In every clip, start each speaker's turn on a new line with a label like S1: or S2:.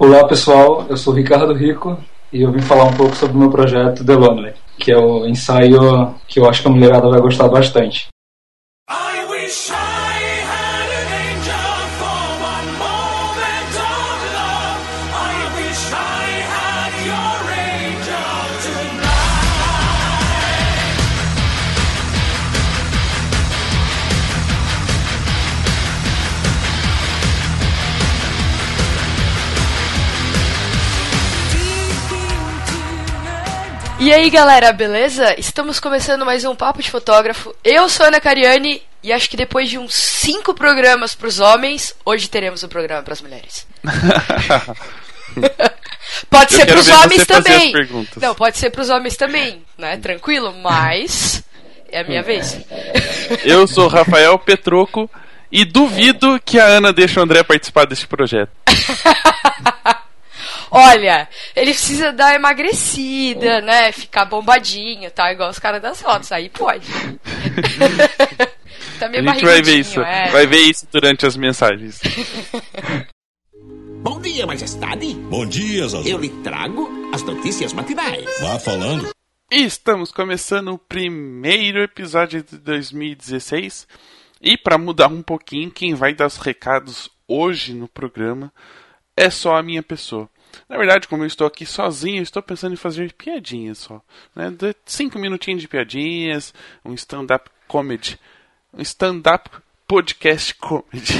S1: Olá pessoal, eu sou Ricardo Rico e eu vim falar um pouco sobre o meu projeto The Lonely, que é o ensaio que eu acho que a mulherada vai gostar bastante.
S2: E aí galera, beleza? Estamos começando mais um Papo de Fotógrafo. Eu sou Ana Cariani e acho que depois de uns cinco programas para os homens, hoje teremos um programa para as mulheres. pode ser para os homens também. Não, pode ser para os homens também, né? Tranquilo, mas é a minha vez.
S3: Eu sou Rafael Petroco e duvido que a Ana deixe o André participar deste projeto.
S2: Olha, ele precisa dar emagrecida, né? Ficar bombadinho, tá? Igual os caras das fotos. Aí pode.
S3: tá meio a gente vai ver isso. É. Vai ver isso durante as mensagens.
S4: Bom dia, majestade.
S5: Bom dia, Zazu.
S4: Eu lhe trago as notícias matinais.
S5: Vá falando.
S3: Estamos começando o primeiro episódio de 2016. E para mudar um pouquinho, quem vai dar os recados hoje no programa é só a minha pessoa. Na verdade, como eu estou aqui sozinho, estou pensando em fazer piadinhas só. Né? Cinco minutinhos de piadinhas, um stand-up comedy. Um stand-up podcast comedy.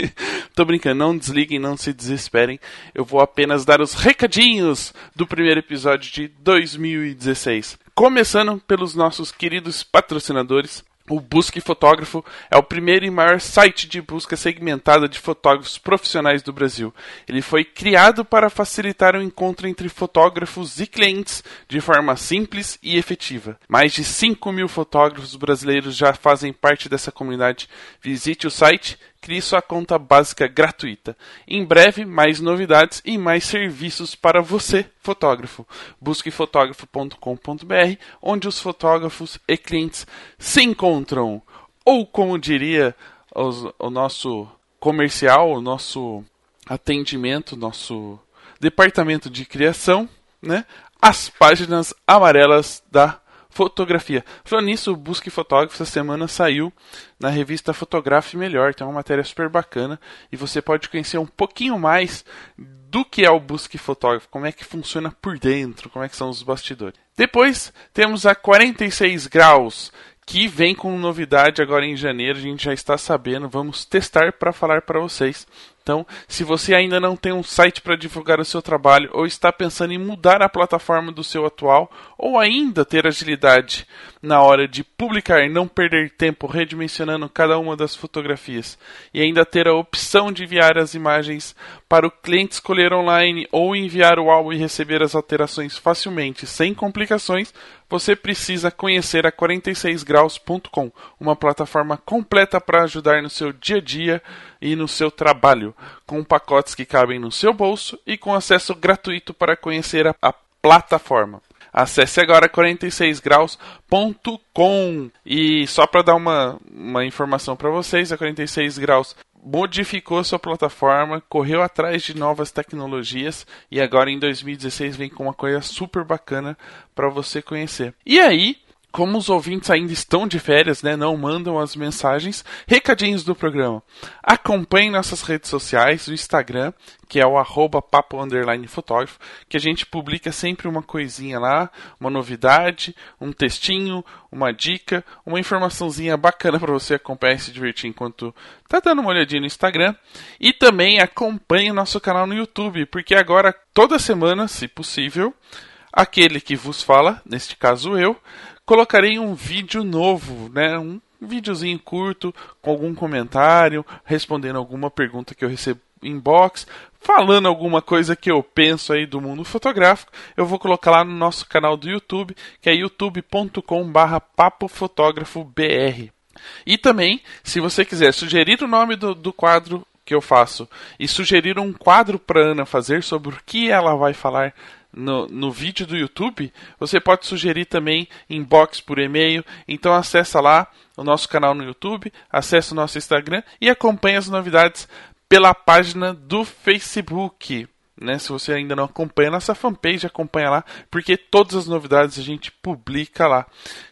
S3: Tô brincando, não desliguem, não se desesperem. Eu vou apenas dar os recadinhos do primeiro episódio de 2016. Começando pelos nossos queridos patrocinadores. O Busque Fotógrafo é o primeiro e maior site de busca segmentada de fotógrafos profissionais do Brasil. Ele foi criado para facilitar o encontro entre fotógrafos e clientes de forma simples e efetiva. Mais de 5 mil fotógrafos brasileiros já fazem parte dessa comunidade. Visite o site Crie sua conta básica gratuita. Em breve, mais novidades e mais serviços para você, fotógrafo. Busque fotógrafo.com.br, onde os fotógrafos e clientes se encontram. Ou, como diria os, o nosso comercial, o nosso atendimento, nosso departamento de criação, né? As páginas amarelas da fotografia. Falando nisso, Busque Fotógrafo essa semana saiu na revista Fotografe Melhor. Tem uma matéria super bacana e você pode conhecer um pouquinho mais do que é o Busque Fotógrafo, como é que funciona por dentro, como é que são os bastidores. Depois temos a 46 graus, que vem com novidade agora em janeiro, a gente já está sabendo, vamos testar para falar para vocês. Então, se você ainda não tem um site para divulgar o seu trabalho ou está pensando em mudar a plataforma do seu atual ou ainda ter agilidade na hora de publicar e não perder tempo redimensionando cada uma das fotografias e ainda ter a opção de enviar as imagens para o cliente escolher online ou enviar o álbum e receber as alterações facilmente sem complicações, você precisa conhecer a 46graus.com, uma plataforma completa para ajudar no seu dia a dia e no seu trabalho, com pacotes que cabem no seu bolso e com acesso gratuito para conhecer a, a plataforma. Acesse agora 46graus.com. E só para dar uma, uma informação para vocês, a 46 graus modificou sua plataforma, correu atrás de novas tecnologias e agora em 2016 vem com uma coisa super bacana para você conhecer. E aí, como os ouvintes ainda estão de férias, né, não mandam as mensagens, recadinhos do programa. Acompanhe nossas redes sociais, o Instagram, que é o arroba papo underline fotógrafo, que a gente publica sempre uma coisinha lá, uma novidade, um textinho, uma dica, uma informaçãozinha bacana para você acompanhar e se divertir enquanto tá dando uma olhadinha no Instagram. E também acompanhe o nosso canal no YouTube, porque agora, toda semana, se possível, aquele que vos fala, neste caso eu, colocarei um vídeo novo, né? Um videozinho curto com algum comentário, respondendo alguma pergunta que eu recebo inbox, falando alguma coisa que eu penso aí do mundo fotográfico, eu vou colocar lá no nosso canal do YouTube, que é youtube.com/barra papofotografobr. E também, se você quiser sugerir o nome do, do quadro que eu faço e sugerir um quadro para Ana fazer sobre o que ela vai falar no, no vídeo do YouTube, você pode sugerir também inbox por e-mail. Então acessa lá o nosso canal no YouTube, acesse o nosso Instagram e acompanhe as novidades pela página do Facebook. né? Se você ainda não acompanha nossa fanpage, acompanha lá, porque todas as novidades a gente publica lá.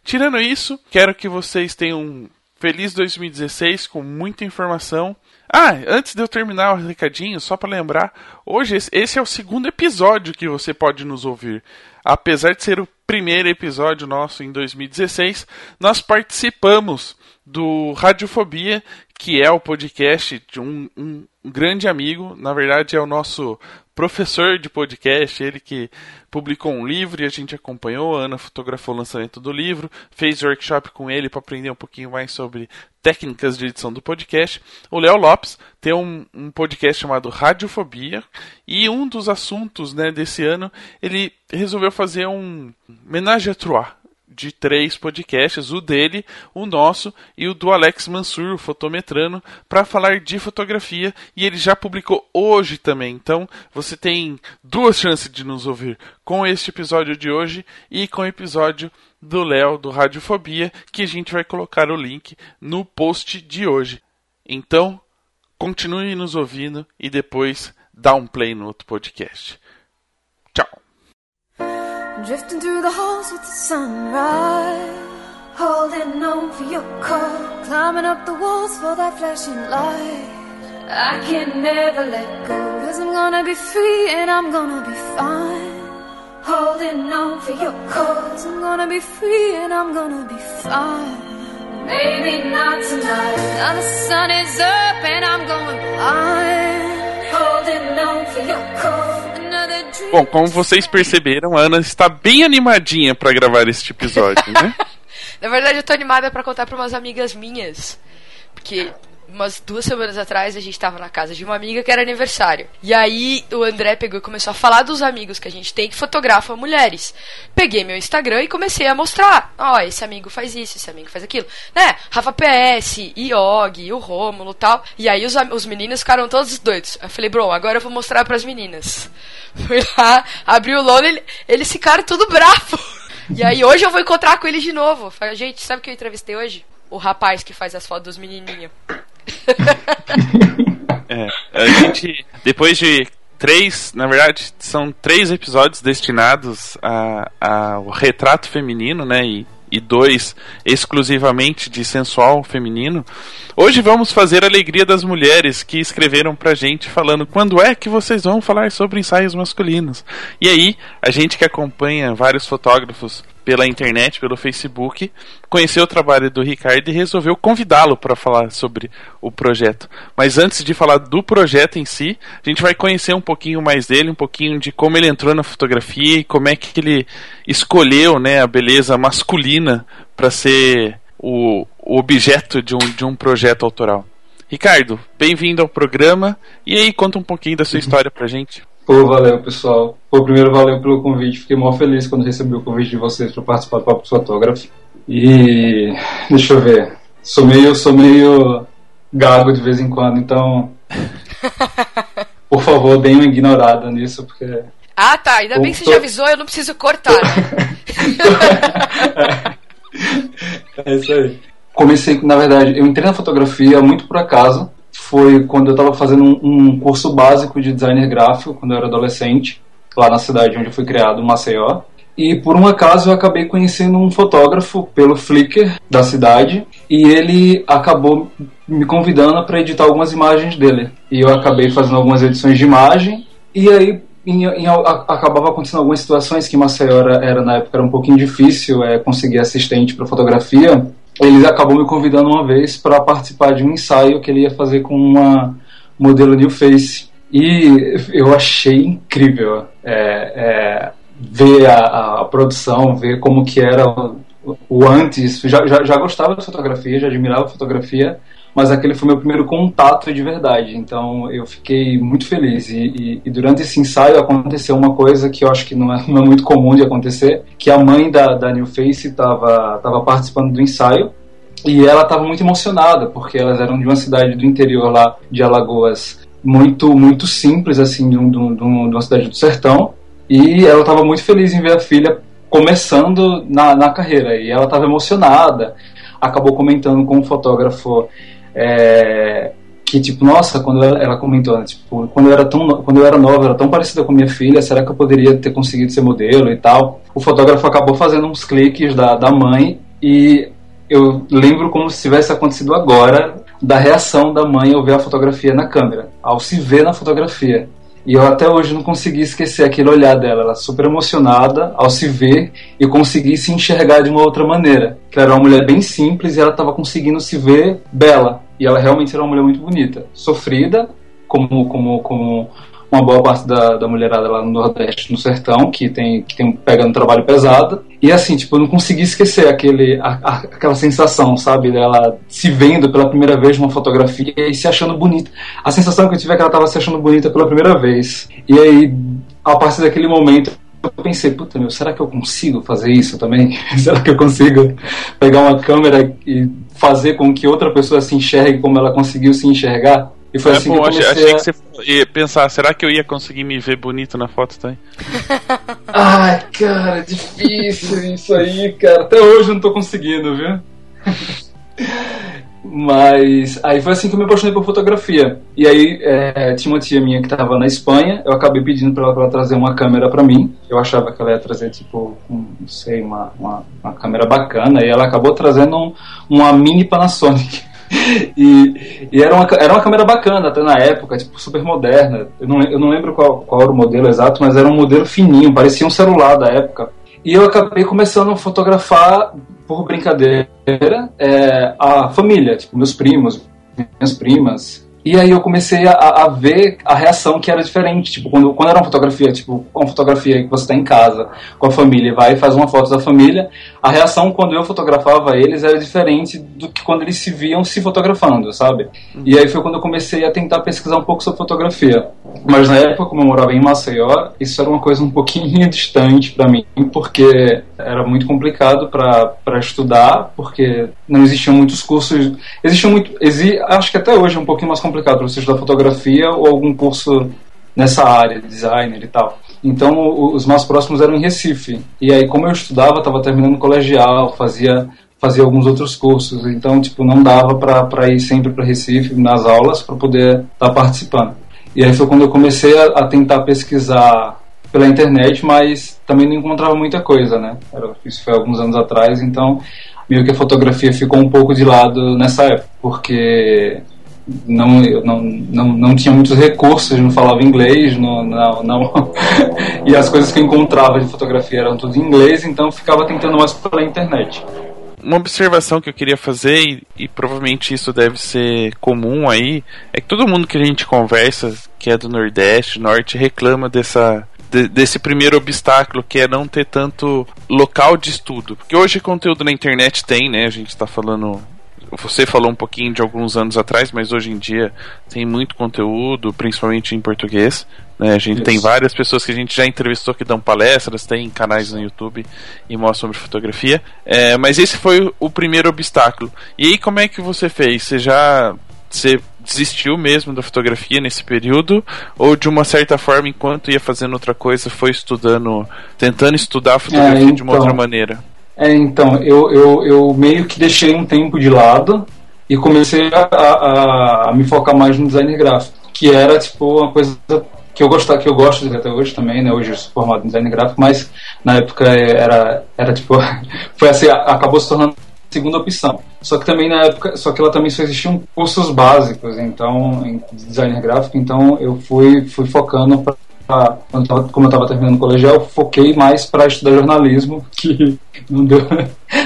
S3: Tirando isso, quero que vocês tenham feliz 2016 com muita informação. Ah, antes de eu terminar o recadinho, só para lembrar, hoje esse é o segundo episódio que você pode nos ouvir. Apesar de ser o primeiro episódio nosso em 2016, nós participamos do Radiofobia, que é o podcast de um, um, grande amigo, na verdade é o nosso professor de podcast, ele que publicou um livro e a gente acompanhou, a Ana fotografou o lançamento do livro, fez workshop com ele para aprender um pouquinho mais sobre técnicas de edição do podcast. O Léo Lopes tem um, um, podcast chamado Radiofobia e um dos assuntos né, desse ano ele resolveu fazer um homenagem a Trois de três podcasts, o dele, o nosso e o do Alex Mansur, o fotometrano, para falar de fotografia e ele já publicou hoje também. Então você tem duas chances de nos ouvir com este episódio de hoje e com o episódio do Léo do Radiofobia, que a gente vai colocar o link no post de hoje. Então, continue nos ouvindo e depois dá um play no outro podcast. Tchau. Drifting through the halls with the sunrise. Holding on for your call Climbing up the walls for that flashing light. I can never let go. Cause I'm gonna be free and I'm gonna be fine. Holding on for your cause I'm gonna be free and I'm gonna be fine. Maybe not tonight. Now the sun is up and I'm going blind Holding on for your cause Bom, como vocês perceberam, a Ana está bem animadinha para gravar este episódio, né?
S2: Na verdade, eu tô animada para contar para umas amigas minhas. Porque umas duas semanas atrás a gente tava na casa de uma amiga que era aniversário. E aí o André pegou e começou a falar dos amigos que a gente tem que fotografa mulheres. Peguei meu Instagram e comecei a mostrar. Ó, oh, esse amigo faz isso, esse amigo faz aquilo. Né? Rafa PS, Iog, o Rômulo tal. E aí os, os meninos ficaram todos doidos. Eu falei, bro, agora eu vou mostrar para as meninas. Fui lá, abri o lono, ele, eles ficaram tudo bravo. E aí hoje eu vou encontrar com eles de novo. Falei, gente, sabe o que eu entrevistei hoje? O rapaz que faz as fotos dos menininhos.
S3: é, a gente, depois de três, na verdade, são três episódios destinados ao retrato feminino, né? E, e dois exclusivamente de sensual feminino. Hoje vamos fazer a alegria das mulheres que escreveram pra gente falando quando é que vocês vão falar sobre ensaios masculinos. E aí, a gente que acompanha vários fotógrafos pela internet, pelo Facebook, conheceu o trabalho do Ricardo e resolveu convidá-lo para falar sobre o projeto. Mas antes de falar do projeto em si, a gente vai conhecer um pouquinho mais dele, um pouquinho de como ele entrou na fotografia e como é que ele escolheu né, a beleza masculina para ser o, o objeto de um, de um projeto autoral. Ricardo, bem-vindo ao programa. E aí, conta um pouquinho da sua história pra gente.
S1: Pô, valeu, pessoal. Pô, primeiro, valeu pelo convite. Fiquei mó feliz quando recebi o convite de vocês para participar do Papo Fotógrafo. E deixa eu ver. Sou meio, sou meio gago de vez em quando, então. por favor, deem uma ignorada nisso, porque.
S2: Ah, tá. Ainda bem que você já avisou, eu não preciso cortar. Né?
S1: é isso aí. Comecei, na verdade, eu entrei na fotografia muito por acaso foi quando eu estava fazendo um, um, curso básico de designer gráfico, quando eu era adolescente, lá na cidade onde eu fui criado, Maceió. E por um acaso eu acabei conhecendo um fotógrafo pelo Flickr da cidade e ele acabou me convidando para editar algumas imagens dele. E eu acabei fazendo algumas edições de imagem e aí em, em, a, acabava acontecendo algumas situações que Maceió era, era na época era um pouquinho difícil é, conseguir assistente para fotografia ele acabou me convidando uma vez para participar de um ensaio que ele ia fazer com uma modelo New Face. E eu achei incrível é, é, ver a, a, produção, ver como que era o, o antes. Já, já, já gostava de fotografia, já admirava fotografia, mas aquele foi meu primeiro contato de verdade. Então eu fiquei muito feliz. E, e, e, durante esse ensaio aconteceu uma coisa que eu acho que não é, não é muito comum de acontecer, que a mãe da, da New Face estava tava participando do ensaio e ela estava muito emocionada porque elas eram de uma cidade do interior lá de Alagoas muito muito simples assim de, um, de, um, de uma cidade do sertão e ela estava muito feliz em ver a filha começando na, na carreira e ela estava emocionada acabou comentando com o fotógrafo é, que tipo, nossa, quando ela, ela comentou, né, tipo, quando eu era tão quando eu era nova, era tão parecida com minha filha, será que eu poderia ter conseguido ser modelo e tal? O fotógrafo acabou fazendo uns cliques da, da mãe e eu lembro como se tivesse acontecido agora da reação da mãe ao ver a fotografia na câmera, ao se ver na fotografia. E eu até hoje não consegui esquecer aquele olhar dela. Ela super emocionada ao se ver e conseguir se enxergar de uma outra maneira. Que ela era uma mulher bem simples e ela estava conseguindo se ver bela. E ela realmente era uma mulher muito bonita. Sofrida, como, como, como uma boa parte da, da mulherada lá no Nordeste, no sertão, que tem, que tem pega um trabalho pesado. E assim, tipo, eu não consegui esquecer aquele, a, a, aquela sensação, sabe, dela se vendo pela primeira vez numa fotografia e se achando bonita. A sensação que eu tive é que ela estava se achando bonita pela primeira vez. E aí, a partir daquele momento, eu pensei, puta meu, será que eu consigo fazer isso também? será que eu consigo pegar uma câmera e fazer com que outra pessoa se enxergue como ela conseguiu se enxergar?
S3: E foi é assim bom, que eu comecei achei, a... que você ia pensar, será que eu ia conseguir me ver bonito na foto também?
S1: Ai, cara, difícil isso aí, cara. Até hoje eu não tô conseguindo, viu? Mas aí foi assim que eu me apaixonei por fotografia. E aí é, tinha uma tia minha que estava na Espanha, eu acabei pedindo para ela, ela, trazer uma câmera para mim. Eu achava que ela ia trazer, tipo, um, não sei, uma, uma, uma, câmera bacana. E ela acabou trazendo um, uma mini Panasonic. e, e era, uma, era uma câmera bacana até na época, tipo, super moderna. Eu não, eu não lembro qual, qual era o modelo exato, mas era um modelo fininho, parecia um celular da época. E eu acabei começando a fotografar, por brincadeira, é, a família, tipo, meus primos, minhas primas, e aí eu comecei a, a, ver a reação que era diferente. Tipo, quando, quando era uma fotografia, tipo, uma fotografia que você está em casa, com a família, vai e faz uma foto da família, a reação quando eu fotografava eles era diferente do que quando eles se viam se fotografando, sabe? Uhum. E aí foi quando eu comecei a tentar pesquisar um pouco sobre fotografia. Mas na época, como eu morava em Maceió, isso era uma coisa um pouquinho distante para mim, porque era muito complicado para estudar, porque não existiam muitos cursos. Existiam muito. Exi, acho que até hoje é um pouquinho mais complicado para você estudar fotografia ou algum curso nessa área, designer e tal. Então, os mais próximos eram em Recife. E aí, como eu estudava, estava terminando o colegial, fazia fazia alguns outros cursos. Então, tipo, não dava para ir sempre para Recife nas aulas para poder estar tá participando. E aí foi quando eu comecei a, a, tentar pesquisar pela internet, mas também não encontrava muita coisa, né? Era, isso foi alguns anos atrás, então meio que a fotografia ficou um pouco de lado nessa época, porque não, eu não, não, não tinha muitos recursos, não falava inglês, não, não, não e as coisas que eu encontrava de fotografia eram tudo em inglês, então ficava tentando mais pela internet.
S3: Uma observação que eu queria fazer, e, e, provavelmente isso deve ser comum aí, é que todo mundo que a gente conversa, que é do Nordeste, Norte, reclama dessa, de, desse primeiro obstáculo, que é não ter tanto local de estudo. Porque hoje conteúdo na internet tem, né? A gente está falando você falou um pouquinho de alguns anos atrás, mas hoje em dia tem muito conteúdo, principalmente em português. Né? A gente Isso. tem várias pessoas que a gente já entrevistou que dão palestras, tem canais no YouTube e mostram sobre fotografia. É, mas esse foi o primeiro obstáculo. E aí, como é que você fez? Você já você desistiu mesmo da fotografia nesse período ou de uma certa forma enquanto ia fazendo outra coisa foi estudando tentando estudar a fotografia é, então, de uma outra então, maneira
S1: é, então, eu, eu, eu meio que deixei um tempo de lado e comecei a, a, a me focar mais no design gráfico, que era tipo uma coisa que eu gostava, que eu gosto de até hoje também, né? Hoje eu sou formado em design gráfico, mas na época era, era tipo, foi assim, acabou se tornando a segunda opção. Só que também na época, só que lá também só existiam cursos básicos, então, em design gráfico, então eu fui, fui focando para quando eu tava, como eu estava terminando o colegial, foquei mais para estudar jornalismo, que não deu,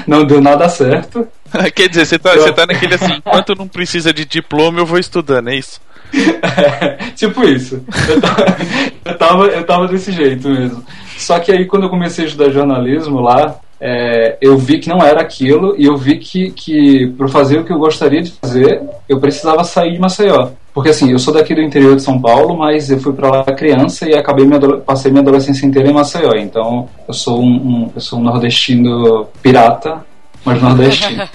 S1: não deu nada certo.
S3: Quer dizer, você tá, eu... tá naquele assim, enquanto não precisa de diploma, eu vou estudando, é isso?
S1: É, tipo isso. Eu tava, eu tava, eu tava desse jeito mesmo. Só que aí, quando eu comecei a estudar jornalismo lá, é, eu vi que não era aquilo e eu vi que, que para fazer o que eu gostaria de fazer, eu precisava sair de Maceió. Porque assim, eu sou daqui do interior de São Paulo, mas eu fui para lá criança e acabei minha, passei minha adolescência inteira em Maceió. Então, eu sou um, um eu sou um nordestino pirata, mas nordestino.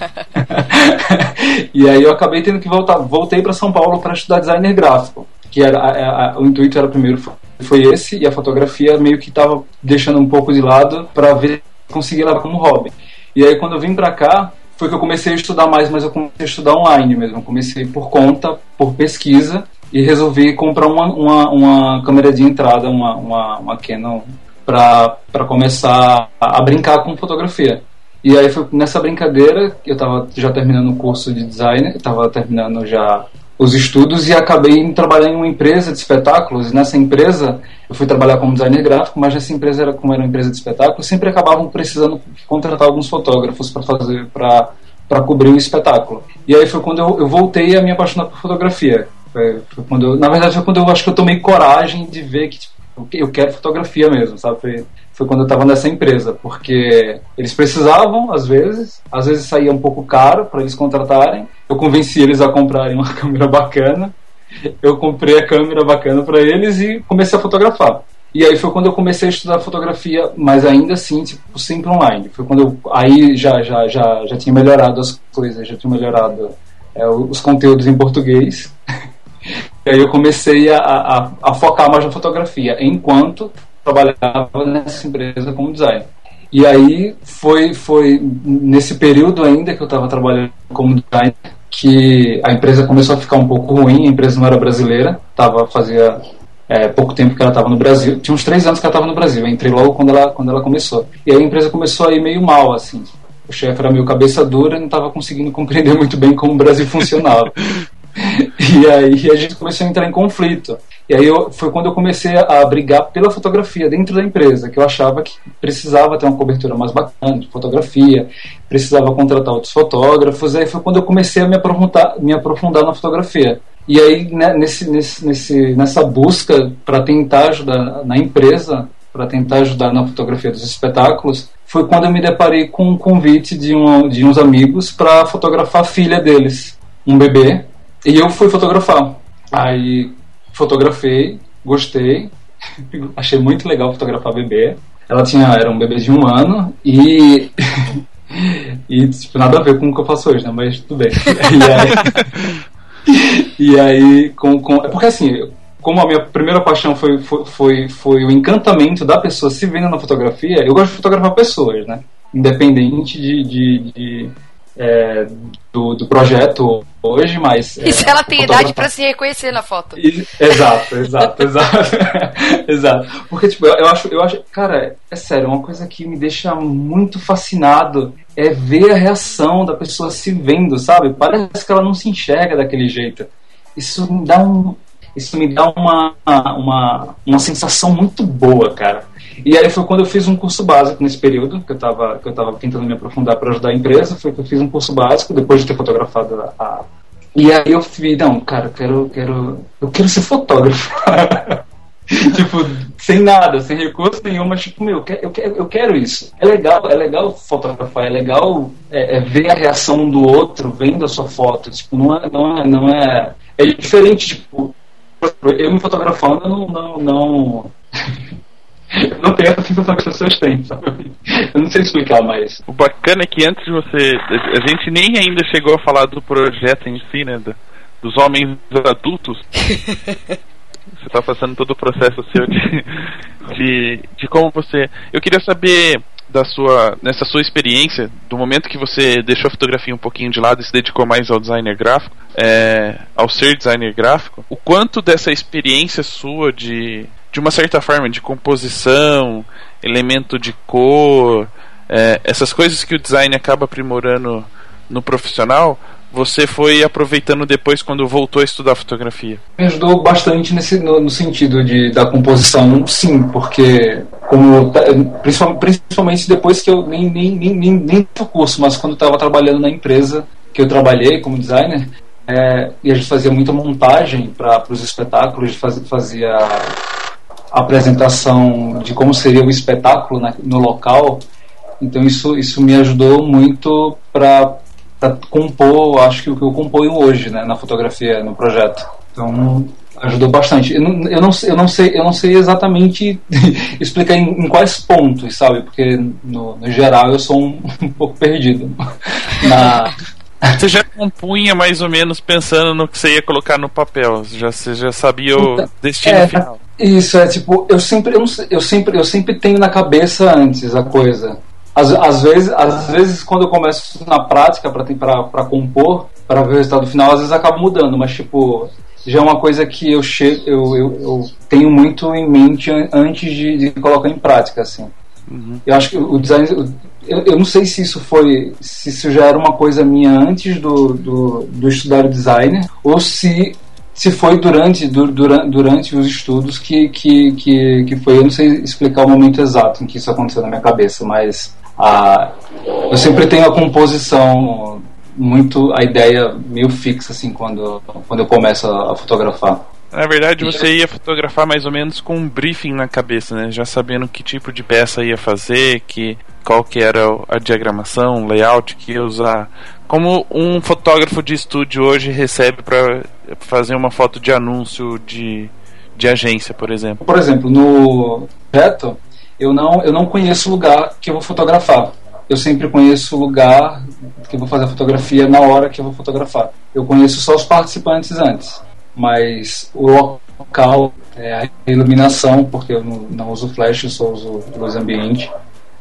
S1: e aí eu acabei tendo que voltar, voltei para São Paulo para estudar designer gráfico, que era a, a, o intuito era primeiro foi esse e a fotografia meio que estava deixando um pouco de lado para ver conseguir levar como hobby. E aí quando eu vim para cá, foi que eu comecei a estudar mais, mas eu comecei a estudar online mesmo. Eu comecei por conta, por pesquisa, e resolvi comprar uma, uma, uma câmera de entrada, uma, uma, uma Canon, para começar a brincar com fotografia. E aí foi nessa brincadeira, eu estava já terminando o curso de design, estava terminando já os estudos e acabei trabalhando em uma empresa de espetáculos. E nessa empresa, eu fui trabalhar como designer gráfico, mas nessa empresa, era, como era uma empresa de espetáculos, sempre acabavam precisando contratar alguns fotógrafos para fazer, para cobrir o espetáculo. E aí foi quando eu, eu voltei a me apaixonar por fotografia. Foi, foi quando eu, na verdade, foi quando eu acho que eu tomei coragem de ver que tipo, eu quero fotografia mesmo, sabe? Foi, foi quando eu estava nessa empresa, porque eles precisavam, às vezes, às vezes saía um pouco caro para eles contratarem. Eu convenci eles a comprarem uma câmera bacana. Eu comprei a câmera bacana para eles e comecei a fotografar. E aí foi quando eu comecei a estudar fotografia, mas ainda assim, tipo, sempre online. Foi quando eu aí já já já já tinha melhorado as coisas, já tinha melhorado é, os conteúdos em português. e aí eu comecei a, a, a focar mais na fotografia, enquanto trabalhava nessa empresa como designer. E aí foi, foi nesse período ainda que eu estava trabalhando como designer que a empresa começou a ficar um pouco ruim, a empresa não era brasileira, tava, fazia é, pouco tempo que ela estava no Brasil, tinha uns três anos que ela estava no Brasil, eu entrei logo quando ela, quando ela começou. E aí a empresa começou a ir meio mal, assim, o chefe era meio cabeça dura não estava conseguindo compreender muito bem como o Brasil funcionava. e aí a gente começou a entrar em conflito. E aí eu, foi quando eu comecei a brigar pela fotografia dentro da empresa, que eu achava que precisava ter uma cobertura mais bacana de fotografia, precisava contratar outros fotógrafos. Aí foi quando eu comecei a me aprofundar, me aprofundar na fotografia. E aí né, nesse, nesse, nesse, nessa busca para tentar ajudar na empresa, para tentar ajudar na fotografia dos espetáculos, foi quando eu me deparei com um convite de, um, de uns amigos para fotografar a filha deles, um bebê, e eu fui fotografar. Aí fotografei, gostei, achei muito legal fotografar bebê. Ela tinha, era um bebê de um ano e. e tipo, nada a ver com o que eu faço hoje, né? Mas tudo bem. E aí, e aí com, com, é porque assim, como a minha primeira paixão foi, foi, foi, foi o encantamento da pessoa se vendo na fotografia, eu gosto de fotografar pessoas, né? Independente de, de, de é, do, do projeto hoje, mas.
S2: E se ela tem idade para se reconhecer na foto?
S1: E, exato, exato, exato. exato. Porque, tipo, eu, eu, acho, eu acho. Cara, é sério, uma coisa que me deixa muito fascinado é ver a reação da pessoa se vendo, sabe? Parece que ela não se enxerga daquele jeito. Isso me dá um. Isso me dá uma, uma, uma sensação muito boa, cara. E aí foi quando eu fiz um curso básico nesse período, que eu estava que eu tava tentando me aprofundar para ajudar a empresa, foi que eu fiz um curso básico, depois de ter fotografado a... a... E aí eu vi, não, cara, eu quero, quero, eu quero ser fotógrafo. tipo, sem nada, sem recurso nenhum, mas tipo, meu, eu quero, eu quero, eu isso. É legal, é legal fotografar, é legal é, é ver a reação do outro vendo a sua foto. Tipo, não é, não é, não é, é diferente, tipo, eu me fotografando não, não, não não tem essa sensação que as pessoas têm, sabe? Eu não sei explicar mais.
S3: O bacana é que antes de você. A gente nem ainda chegou a falar do projeto em si, né? Dos homens adultos. você está fazendo todo o processo seu de, de, de como você. Eu queria saber da sua nessa sua experiência do momento que você deixou a fotografia um pouquinho de lado e se dedicou mais ao designer gráfico é, ao ser designer gráfico o quanto dessa experiência sua de de uma certa forma, de composição, elemento de cor, é, essas coisas que o design acaba aprimorando no profissional, você foi aproveitando depois quando voltou a estudar fotografia?
S1: Me ajudou bastante nesse, no, no sentido de, da composição, sim, porque como, principalmente depois que eu nem nem nem nem, nem curso, mas quando estava trabalhando na empresa que eu trabalhei como designer, é, e a gente fazia muita montagem para os espetáculos, fazia, fazia apresentação de como seria o espetáculo na, no local. Então isso, isso me ajudou muito para compor, acho que o que eu componho hoje, né, na fotografia, no projeto. Então ajudou bastante. Eu não, eu não, eu não sei, eu não sei exatamente explicar em, em, quais pontos, sabe? Porque no, no geral eu sou um, um pouco perdido na
S3: você já compunha mais ou menos pensando no que você ia colocar no papel, já você já sabia o então, destino
S1: é,
S3: final.
S1: Isso é tipo, eu sempre eu, eu sempre eu sempre tenho na cabeça antes a coisa. às, às, vezes, às vezes, quando eu começo na prática para compor, para ver o resultado final, às vezes acaba mudando, mas tipo, já é uma coisa que eu, che eu, eu, eu tenho muito em mente antes de, de colocar em prática, assim. Uhum. Eu acho que o design. Eu, eu não sei se isso foi. Se isso já era uma coisa minha antes do, do, do estudar o design, ou se se foi durante, durante, durante os estudos que, que, que, que foi, eu não sei explicar o momento exato em que isso aconteceu na minha cabeça, mas a, eu sempre tenho a composição muito, a ideia meio fixa assim quando, quando eu começo a, a fotografar.
S3: Na verdade, você ia fotografar mais ou menos com um briefing na cabeça, né? Já sabendo que tipo de peça ia fazer, que qual que era a diagramação, layout que ia usar. Como um fotógrafo de estúdio hoje recebe para fazer uma foto de anúncio de, de agência, por exemplo.
S1: Por exemplo, no reto, eu não eu não conheço o lugar que eu vou fotografar. Eu sempre conheço o lugar que eu vou fazer a fotografia na hora que eu vou fotografar. Eu conheço só os participantes antes mas o local, é, a iluminação, porque eu não, não, uso flash, eu só uso luz ambiente,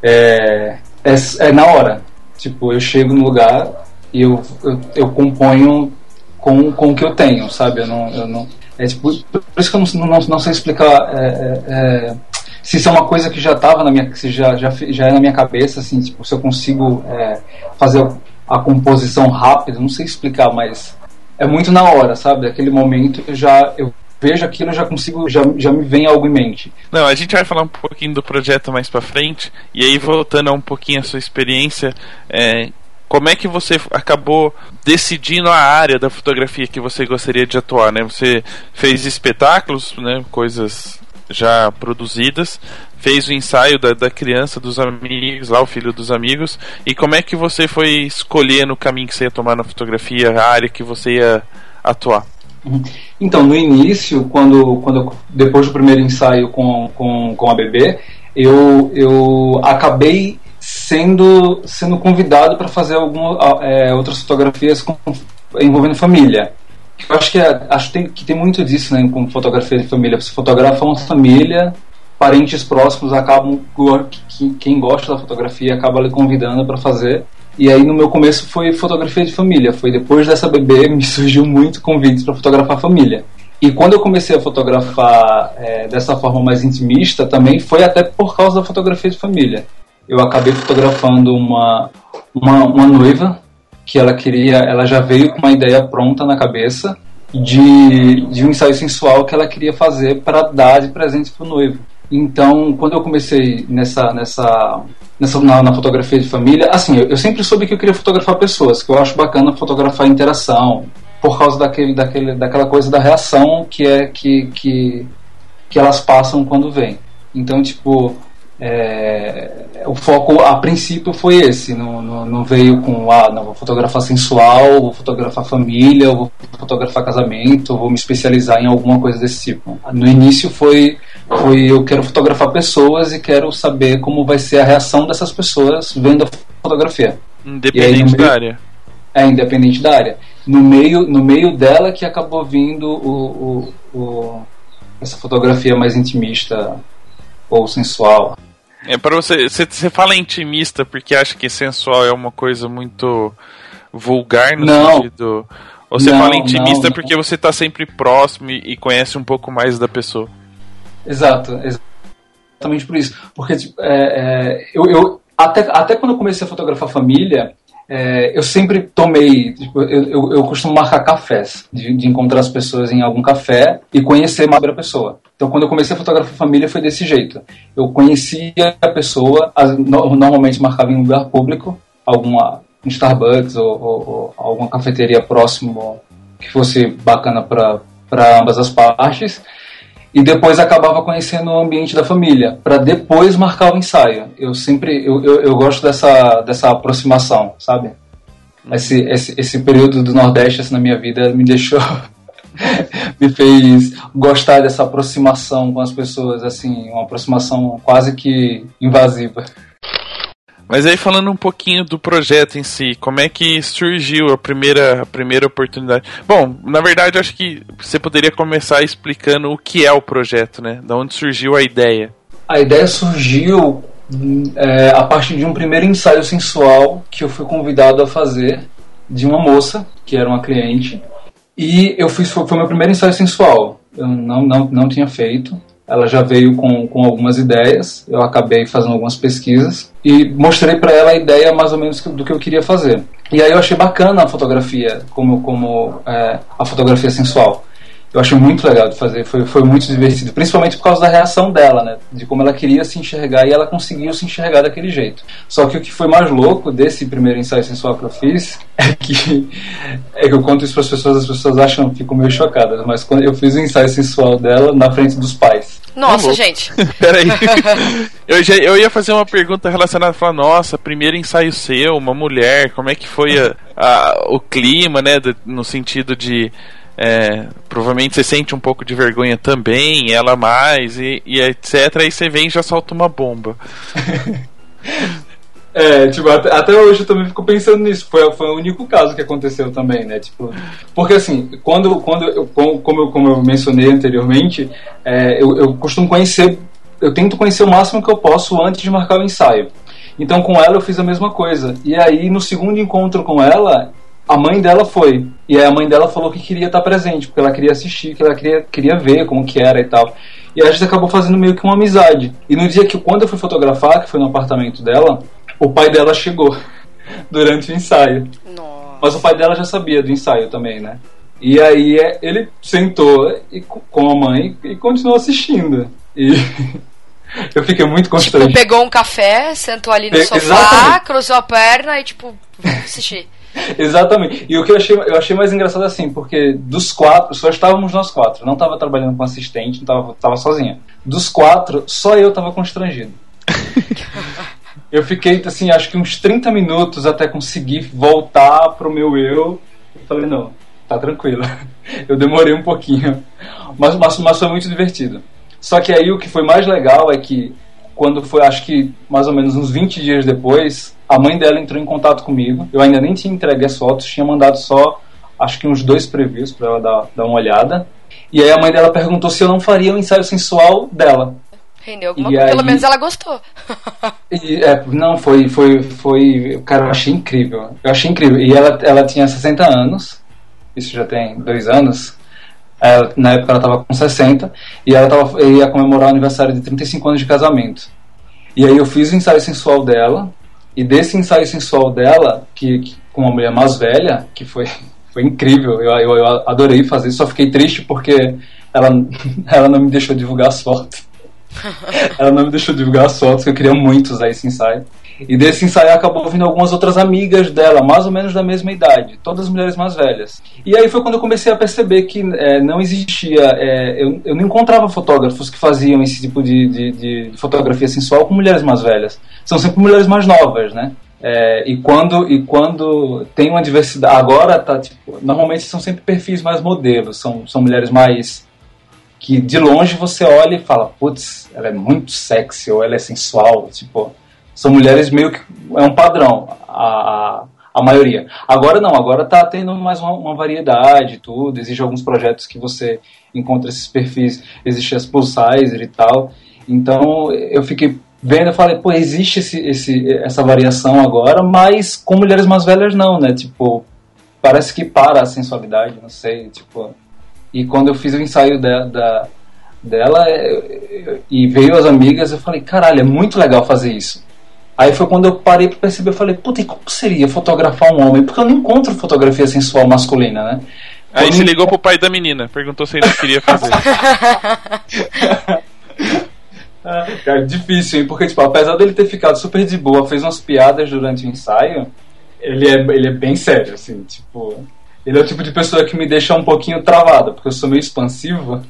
S1: é, é, é, na hora. Tipo, eu chego no lugar e eu, eu, eu componho com, com o que eu tenho, sabe? Eu não, eu não, é tipo, por isso que eu não, não, não sei explicar é, é, é se isso é uma coisa que já estava na minha, se já, já, já é na minha cabeça, assim, tipo, se eu consigo é, fazer a composição rápida, não sei explicar, mas é muito na hora, sabe? Aquele momento eu já eu vejo aquilo, já consigo, já, já me vem algo em mente.
S3: Não, a gente vai falar um pouquinho do projeto mais para frente e aí voltando a um pouquinho a sua experiência, é, como é que você acabou decidindo a área da fotografia que você gostaria de atuar, né? Você fez espetáculos, né? Coisas já produzidas, fez o ensaio da, da criança, dos amigos, lá o filho dos amigos, e como é que você foi escolher no caminho que você ia tomar na fotografia, a área que você ia atuar?
S1: Então, no início, quando, quando depois do primeiro ensaio com, com, com a bebê, eu, eu acabei sendo, sendo convidado para fazer algumas é, outras fotografias com, envolvendo família. Eu acho que, é, acho tem, que tem muito disso né, com fotografia de família. Você fotografa uma família parentes próximos acabam quem gosta da fotografia acaba lhe convidando para fazer e aí no meu começo foi fotografia de família foi depois dessa bebê me surgiu muito convites para fotografar família e quando eu comecei a fotografar é, dessa forma mais intimista também foi até por causa da fotografia de família eu acabei fotografando uma uma, uma noiva que ela queria ela já veio com uma ideia pronta na cabeça de, de um ensaio sensual que ela queria fazer para dar de presente para o noivo então, quando eu comecei nessa, nessa, nessa na, na fotografia de família, assim, eu, eu, sempre soube que eu queria fotografar pessoas, que eu acho bacana fotografar interação, por causa daquele, daquele, daquela coisa da reação que é que, que, que elas passam quando vêm. Então, tipo, é, o foco a princípio foi esse, não, não, não, veio com ah, não vou fotografar sensual, vou fotografar família, vou fotografar casamento, vou me especializar em alguma coisa desse tipo. No início foi, foi eu quero fotografar pessoas e quero saber como vai ser a reação dessas pessoas vendo a fotografia.
S3: Independente da área.
S1: É, independente da área. No meio, no meio dela que acabou vindo o, o, o essa fotografia mais intimista ou sensual.
S3: É para você, você, você fala intimista porque acha que sensual é uma coisa muito vulgar no
S1: não.
S3: sentido. Ou você não, fala intimista não, porque você está sempre próximo e, conhece um pouco mais da pessoa?
S1: Exato, exatamente por isso. Porque tipo, é, é, eu, eu até, até quando eu comecei a fotografar família, é, eu sempre tomei, tipo, eu, eu, eu, costumo marcar cafés, de, de, encontrar as pessoas em algum café e conhecer mais a pessoa. Então, quando eu comecei a fotografar família, foi desse jeito. Eu conhecia a pessoa, normalmente marcava em um lugar público, alguma um Starbucks ou, ou, ou alguma cafeteria próximo que fosse bacana para ambas as partes e depois acabava conhecendo o ambiente da família, para depois marcar o ensaio. Eu sempre, eu, eu, eu, gosto dessa, dessa aproximação, sabe? Esse, esse, esse período do Nordeste assim, na minha vida me deixou, me fez gostar dessa aproximação com as pessoas, assim, uma aproximação quase que invasiva.
S3: Mas aí falando um pouquinho do projeto em si, como é que surgiu a primeira, a primeira oportunidade? Bom, na verdade acho que você poderia começar explicando o que é o projeto, né? Da onde surgiu a ideia?
S1: A ideia surgiu é, a partir de um primeiro ensaio sensual que eu fui convidado a fazer de uma moça, que era uma cliente, e eu fiz, foi, meu primeiro ensaio sensual. Eu não, não, não tinha feito. Ela já veio com, com algumas ideias, eu acabei fazendo algumas pesquisas e mostrei para ela a ideia mais ou menos do que eu queria fazer. E aí eu achei bacana a fotografia, como, como é, a fotografia sensual eu achei muito legal de fazer, foi, foi muito divertido, principalmente por causa da reação dela, né? De como ela queria se enxergar e ela conseguiu se enxergar daquele jeito. Só que o que foi mais louco desse primeiro ensaio sensual que eu fiz é que, é que eu conto isso para as pessoas, as pessoas acham, ficam meio chocadas, mas quando eu fiz o ensaio sensual dela na frente dos pais.
S2: Nossa, gente.
S3: Peraí. eu, já, eu ia fazer uma pergunta relacionada, falar, nossa, primeiro ensaio seu, uma mulher, como é que foi a, a, o clima, né? no sentido de é, provavelmente você sente um pouco de vergonha também, ela mais, e, e etc. Aí você vem e já solta uma bomba.
S1: É, tipo, até, até, hoje eu também fico pensando nisso. Foi, foi o único caso que aconteceu também, né? Tipo, porque assim, quando, quando eu, como, eu, como eu mencionei anteriormente, é, eu, eu costumo conhecer, eu tento conhecer o máximo que eu posso antes de marcar o ensaio. Então com ela eu fiz a mesma coisa. E aí no segundo encontro com ela, a mãe dela foi. E aí a mãe dela falou que queria estar presente, porque ela queria assistir, que ela queria, queria ver como que era e tal. E a gente acabou fazendo meio que uma amizade. E no dia que quando eu fui fotografar, que foi no apartamento dela, o pai dela chegou durante o ensaio.
S2: Nossa.
S1: Mas o pai dela já sabia do ensaio também, né? E aí é, ele sentou e, com a mãe e continuou assistindo. E eu fiquei muito tipo, constrangido.
S2: Tipo, pegou um café, sentou ali no sofá, Exatamente. cruzou a perna e tipo, assistir.
S1: Exatamente. E o que eu achei, eu achei mais engraçado assim, porque dos quatro, só estávamos nós quatro. Não estava trabalhando com assistente, não tava, tava sozinha. Dos quatro, só eu estava constrangido. eu fiquei, assim, acho que uns 30 minutos até conseguir voltar pro meu eu. Eu falei, não, tá tranquilo. eu demorei um pouquinho. Mas, mas, mas foi muito divertido. Só que aí o que foi mais legal é que quando foi, acho que mais ou menos uns 20 dias depois, a mãe dela entrou em contato comigo. Eu ainda nem tinha entregue as fotos, tinha mandado só, acho que uns dois previews para ela dar, dar uma olhada. E aí a mãe dela perguntou se eu não faria o um ensaio sensual dela.
S2: Rendeu alguma coisa, pelo menos ela gostou.
S1: e, é, não, foi, foi, foi. Cara, eu achei incrível. Eu achei incrível. E ela, ela tinha 60 anos, isso já tem dois anos. Ela, na época ela estava com 60 e ela tava, ia comemorar o aniversário de 35 anos de casamento. E aí eu fiz o ensaio sensual dela e desse ensaio sensual dela, que, que com uma mulher mais velha, que foi, foi incrível, eu, eu, eu adorei fazer, só fiquei triste porque ela, ela não me deixou divulgar as fotos. ela não me deixou divulgar as fotos, que eu queria muito usar esse ensaio. E desse ensaio acabou vindo algumas outras amigas dela, mais ou menos da mesma idade, todas mulheres mais velhas. E aí foi quando eu comecei a perceber que é, não existia, é, eu, eu não encontrava fotógrafos que faziam esse tipo de, de, de, fotografia sensual com mulheres mais velhas. São sempre mulheres mais novas, né? É, e quando e quando tem uma diversidade agora tá tipo normalmente são sempre perfis mais modelos são, são mulheres mais que de longe você olha e fala putz ela é muito sexy ou ela é sensual tipo são mulheres meio que. É um padrão, a, a, maioria. Agora não, agora está tendo mais uma, uma variedade tudo. Existem alguns projetos que você encontra esses perfis, existe as plus e tal. Então eu fiquei vendo e falei, pô, existe esse, esse, essa variação agora, mas com mulheres mais velhas não, né? Tipo, parece que para a sensualidade, não sei, tipo. E quando eu fiz o ensaio da, da dela e veio as amigas, eu falei, caralho, é muito legal fazer isso. Aí foi quando eu parei para perceber, eu falei, puta, e como seria fotografar um homem? Porque eu não encontro fotografia sensual masculina, né?
S3: Aí quando você ligou pro pai da menina, perguntou se ele queria fazer.
S1: é difícil, hein? Porque, tipo, apesar dele ter ficado super de boa, fez umas piadas durante o ensaio, ele é, ele é bem sério, assim, tipo... Ele é o tipo de pessoa que me deixa um pouquinho travada, porque eu sou meio expansivo.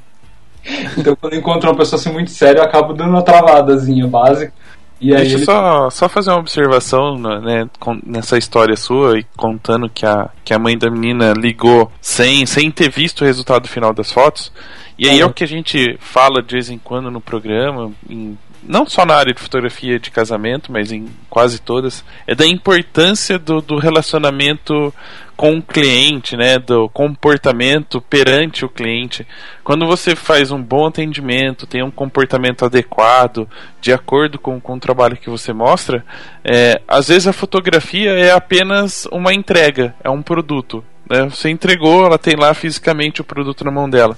S1: Então, quando encontro uma pessoa assim muito séria, eu acabo dando uma travadazinha básica.
S3: E Deixa eu ele... só, só fazer uma observação né, nessa história sua e contando que a, que a mãe da menina ligou sem, sem ter visto o resultado final das fotos. E aí é o que a gente fala de vez em quando no programa, em não só na área de fotografia de casamento, mas em quase todas, é da importância do, do relacionamento com o cliente, né, do comportamento perante o cliente. Quando você faz um bom atendimento, tem um comportamento adequado, de acordo com, com o trabalho que você mostra, é, às vezes a fotografia é apenas uma entrega, é um produto. Né? Você entregou, ela tem lá fisicamente o produto na mão dela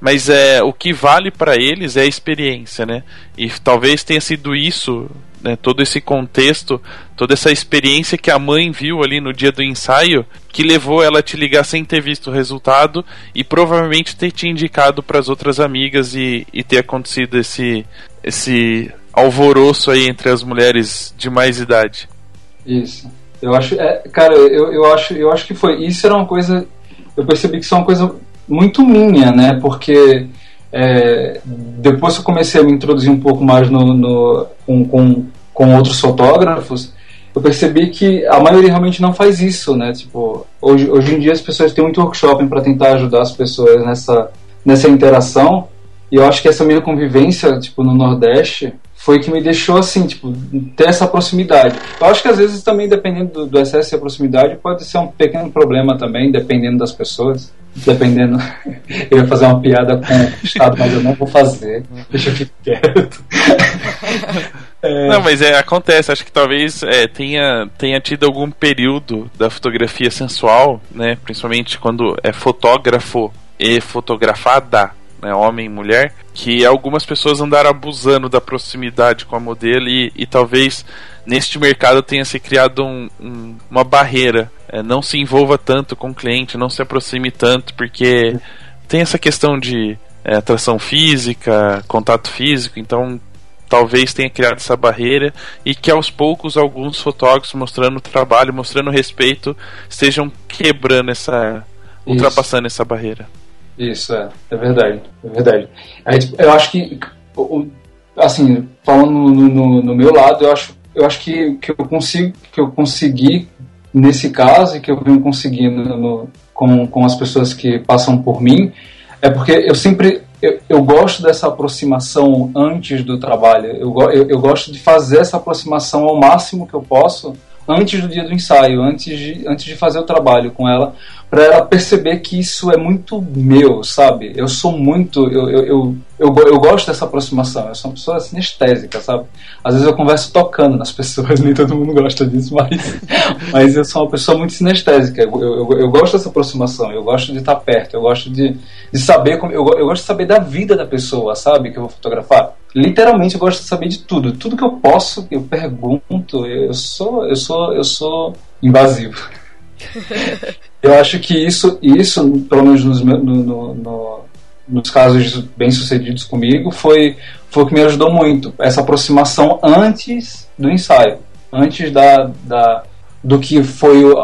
S3: mas é o que vale para eles é a experiência, né? E talvez tenha sido isso, né, todo esse contexto, toda essa experiência que a mãe viu ali no dia do ensaio, que levou ela a te ligar sem ter visto o resultado e provavelmente ter te indicado para as outras amigas e, e ter acontecido esse esse alvoroço aí entre as mulheres de mais idade.
S1: Isso. Eu acho, é, cara, eu, eu acho, eu acho que foi. Isso era uma coisa. Eu percebi que isso é uma coisa muito minha, né? Porque é, depois eu comecei a me introduzir um pouco mais no, no com, com, com, outros fotógrafos, eu percebi que a maioria realmente não faz isso, né? Tipo, hoje, hoje em dia as pessoas têm muito workshop para tentar ajudar as pessoas nessa, nessa interação. E eu acho que essa minha convivência, tipo, no Nordeste, foi que me deixou assim, tipo, ter essa proximidade. Eu acho que às vezes também, dependendo do, do excesso de proximidade, pode ser um pequeno problema também, dependendo das pessoas dependendo. Eu ia fazer uma piada com o Estado, mas eu não vou fazer. Deixa eu ficar quieto.
S3: É... Não, mas é, acontece. Acho que talvez é, tenha, tenha tido algum período da fotografia sensual, né? Principalmente quando é fotógrafo e fotografada, né? Homem e mulher, que algumas pessoas andaram abusando da proximidade com a modelo e, e talvez neste mercado tenha se criado um, um, uma barreira é, não se envolva tanto com o cliente, não se aproxime tanto, porque tem essa questão de é, atração física, contato físico, então talvez tenha criado essa barreira e que aos poucos alguns fotógrafos mostrando trabalho, mostrando respeito, estejam quebrando essa. ultrapassando essa barreira.
S1: Isso, é, é verdade, é verdade. Eu acho que, assim, falando no, no, no, meu lado, eu acho, eu acho que, que eu consigo, que eu consegui nesse caso, e que eu venho conseguindo no, com, com as pessoas que passam por mim, é porque eu sempre eu, eu gosto dessa aproximação antes do trabalho. Eu, eu, eu, gosto de fazer essa aproximação ao máximo que eu posso antes do dia do ensaio, antes de, antes de fazer o trabalho com ela, para ela perceber que isso é muito meu, sabe? Eu sou muito. Eu, eu, eu, eu, gosto dessa aproximação. Eu sou uma pessoa sinestésica, sabe? Às vezes eu converso tocando nas pessoas, nem todo mundo gosta disso, mas, mas eu sou uma pessoa muito sinestésica. Eu, eu, eu gosto dessa aproximação, eu gosto de estar perto, eu gosto de, de saber. Como, eu, eu gosto de saber da vida da pessoa, sabe? Que eu vou fotografar. Literalmente eu gosto de saber de tudo. Tudo que eu posso, eu pergunto. Eu sou, eu sou, eu sou invasivo. Eu acho que isso, isso pelo menos nos, no, no, no, nos casos bem sucedidos comigo, foi, foi o que me ajudou muito. Essa aproximação antes do ensaio, antes da, da do que foi o,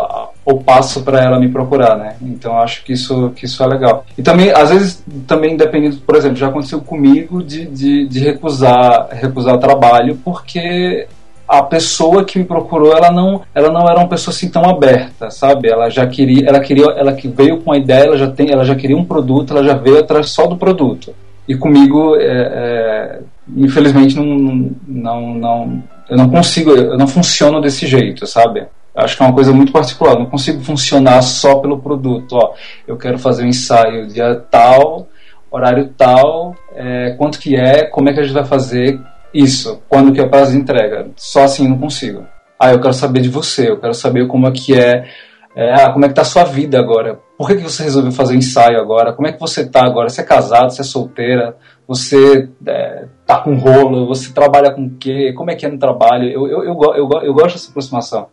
S1: o passo para ela me procurar, né? Então acho que isso, que isso é legal. E também, às vezes, também dependendo, por exemplo, já aconteceu comigo de, de, de recusar, recusar trabalho porque a pessoa que me procurou, ela não, ela não era uma pessoa assim tão aberta, sabe? Ela já queria, ela queria, ela que veio com a ideia, ela já tem, ela já queria um produto, ela já veio atrás só do produto. E comigo, é, é, infelizmente, não, não, não, eu não consigo, eu não funciono desse jeito, sabe? Acho que é uma coisa muito particular. Eu não consigo funcionar só pelo produto. Ó, eu quero fazer um ensaio dia tal, horário tal, é, quanto que é, como é que a gente vai fazer, isso, quando que é o prazo de entrega. Só assim eu não consigo. Ah, eu quero saber de você, eu quero saber como é que é, é ah, como é que tá a sua vida agora. Por que, que você resolveu fazer ensaio agora? Como é que você tá agora? Você é casado, você é solteira, você é, tá com rolo, você trabalha com o quê? Como é que é no trabalho? Eu, eu, eu, eu, eu gosto dessa aproximação.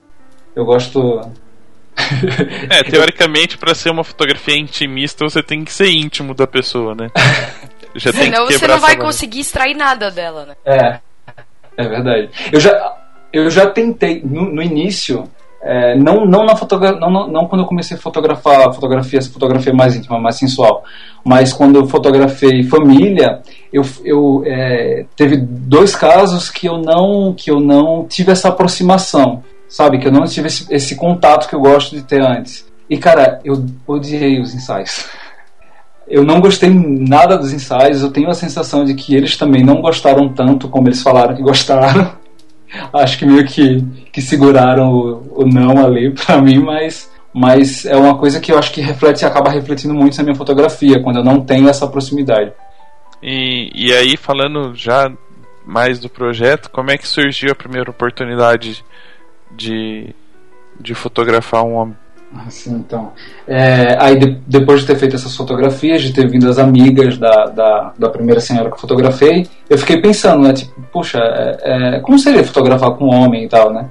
S1: Eu gosto
S3: é, teoricamente, para ser uma fotografia intimista, você tem que ser íntimo da pessoa, né?
S2: Já Senão você não vai conseguir extrair nada dela, né?
S1: É, é verdade. Eu já, eu já tentei, no, no início, é, não, não, na fotogra não, não, não, quando eu comecei a fotografar fotografia, fotografia mais íntima, mais sensual, mas quando eu fotografei família, eu, eu é, teve dois casos que eu não que eu não tive essa aproximação, sabe, que eu não tive esse, esse contato que eu gosto de ter antes. E cara, eu odiei os ensaios eu não gostei nada dos ensaios, eu tenho a sensação de que eles também não gostaram tanto como eles falaram que gostaram. Acho que meio que, que seguraram o, o não ali pra mim, mas, mas é uma coisa que eu acho que reflete acaba refletindo muito na minha fotografia, quando eu não tenho essa proximidade.
S3: E, e aí, falando já mais do projeto, como é que surgiu a primeira oportunidade de, de fotografar um homem?
S1: Assim, então. É, aí de, depois de ter feito essas fotografias, de ter vindo as amigas da, da, da primeira senhora que eu fotografei, eu fiquei pensando, né? Tipo, puxa, é, é, como seria fotografar com um homem e tal, né?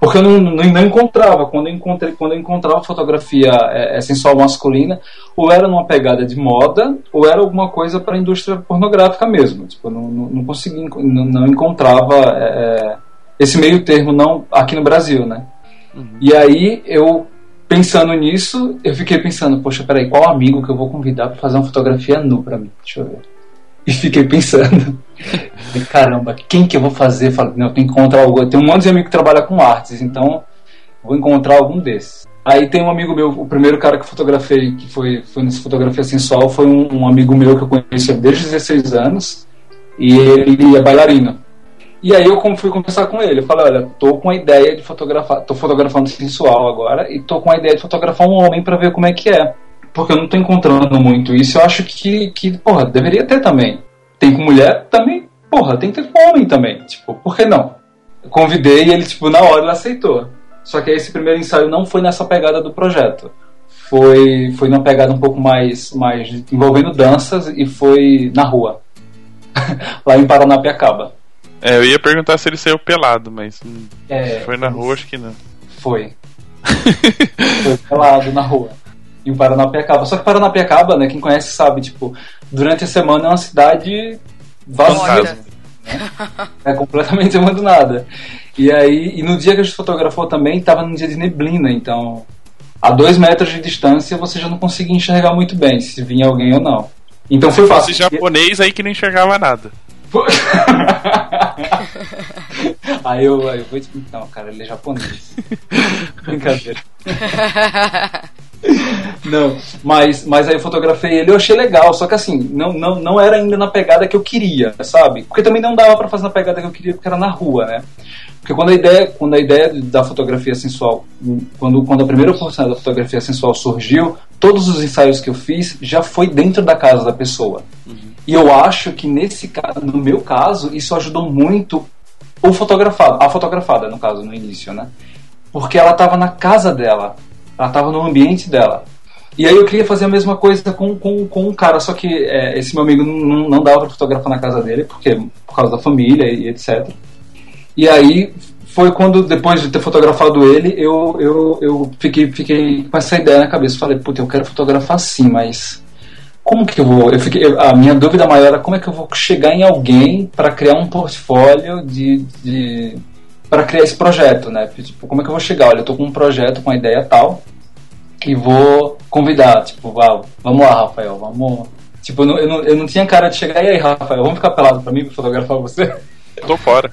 S1: Porque eu não, não, não encontrava, quando eu, encontrei, quando eu encontrava fotografia é, é sensual masculina, ou era numa pegada de moda, ou era alguma coisa para a indústria pornográfica mesmo. Tipo, eu não, não, não conseguia, não, não encontrava é, esse meio termo não aqui no Brasil, né? Uhum. E aí eu pensando nisso, eu fiquei pensando, poxa, peraí, qual amigo que eu vou convidar para fazer uma fotografia nu para mim? Deixa eu ver. E fiquei pensando, caramba, quem que eu vou fazer? Falei, não, eu tenho que encontrar algum. Tem um monte de amigo que trabalha com artes, então vou encontrar algum desses. Aí tem um amigo meu, o primeiro cara que fotografei, que foi, foi nessa fotografia sensual, foi um, um amigo meu que eu conheço desde 16 anos, e ele é bailarino. E aí eu fui conversar com ele, eu falei, olha, tô com a ideia de fotografar, tô fotografando sensual agora e tô com a ideia de fotografar um homem para ver como é que é. Porque eu não tô encontrando muito isso, eu acho que, que porra, deveria ter também. Tem com mulher também, porra, tem que ter com homem também. Tipo, por que não? Eu convidei e ele, tipo, na hora ele aceitou. Só que esse primeiro ensaio não foi nessa pegada do projeto. Foi, foi numa pegada um pouco mais, mais envolvendo danças e foi na rua. lá em Paranapiacaba.
S3: É, eu ia perguntar se ele saiu pelado, mas é, foi na rua, acho que não.
S1: Foi. foi pelado na rua. Em Paranapiacaba. Só que Paranapiacaba, né, quem conhece sabe, tipo, durante a semana é uma cidade vazia. É completamente abandonada. E aí, e no dia que a gente fotografou também, tava num dia de neblina, então a dois metros de distância você já não conseguia enxergar muito bem se vinha alguém ou não. Então foi fácil.
S3: Esse japonês aí que não enxergava nada.
S1: aí eu, eu vou te não, cara, ele é japonês. Brincadeira. não, mas, mas aí eu fotografei ele eu achei legal, só que assim, não, não, não era ainda na pegada que eu queria, sabe? Porque também não dava para fazer na pegada que eu queria, porque era na rua, né? Porque quando a ideia, quando a ideia da fotografia sensual, quando, quando a primeira oportunidade da fotografia sensual surgiu, todos os ensaios que eu fiz já foi dentro da casa da pessoa. Uhum. E eu acho que nesse no meu caso, isso ajudou muito o fotografado, a fotografada, no caso, no início, né? Porque ela estava na casa dela, ela estava no ambiente dela. E aí eu queria fazer a mesma coisa com, com, com um cara, só que é, esse meu amigo não, não dava para fotografar na casa dele, porque por causa da família e etc. E aí foi quando, depois de ter fotografado ele, eu, eu, eu fiquei, fiquei com essa ideia na cabeça. Falei, puta, eu quero fotografar sim, mas como que eu vou? Eu fiquei, a minha dúvida maior era como é que eu vou chegar em alguém para criar um portfólio de, de para criar esse projeto, né? Tipo, como é que eu vou chegar? Olha, eu tô com um projeto com uma ideia tal e vou convidar, tipo, ah, vamos lá, Rafael, vamos. Tipo, eu não, eu não, eu não tinha cara de chegar e aí, Rafael, vamos ficar pelado para mim para fotografar você?
S3: Eu tô fora.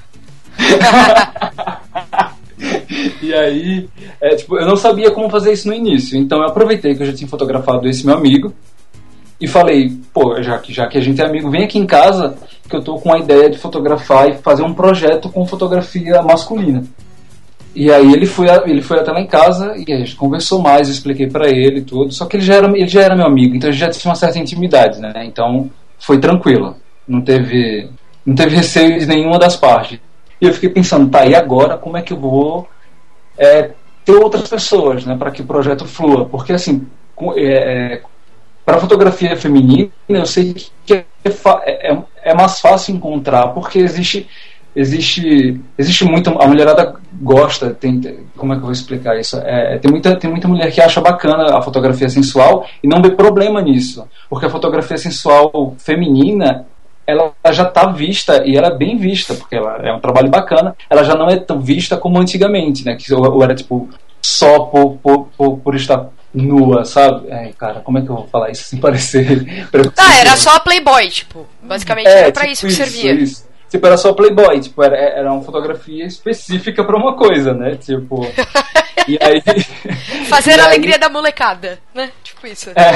S1: e aí, é, tipo, eu não sabia como fazer isso no início, então eu aproveitei que eu já tinha fotografado esse meu amigo e falei, pô, já que, já que a gente é amigo, vem aqui em casa que eu tô com a ideia de fotografar e fazer um projeto com fotografia masculina. E aí ele foi, ele foi até lá em casa e a gente conversou mais, eu expliquei para ele tudo. Só que ele já, era, ele já era meu amigo, então a gente já tinha uma certa intimidade, né? Então foi tranquilo. Não teve, não teve receio de nenhuma das partes. E eu fiquei pensando, tá, e agora como é que eu vou é, ter outras pessoas, né, para que o projeto flua? Porque assim, é, para fotografia feminina, eu sei que é, é, é, mais fácil encontrar, porque existe existe existe muito a mulherada gosta tem como é que eu vou explicar isso? É, tem muita tem muita mulher que acha bacana a fotografia sensual e não vê problema nisso porque a fotografia sensual feminina ela já está vista e ela é bem vista porque ela é um trabalho bacana ela já não é tão vista como antigamente né? Que ou era tipo só por, por, por, por estar nua, sabe? Ai, cara, como é que eu vou falar isso sem parecer.
S2: Tá, era só a Playboy, tipo. Basicamente é, era pra tipo isso que isso, servia. Isso.
S1: Tipo, era só Playboy, tipo, era, era uma fotografia específica pra uma coisa, né? Tipo.
S2: e aí. Fazer e a aí... alegria da molecada, né? Tipo isso.
S1: É.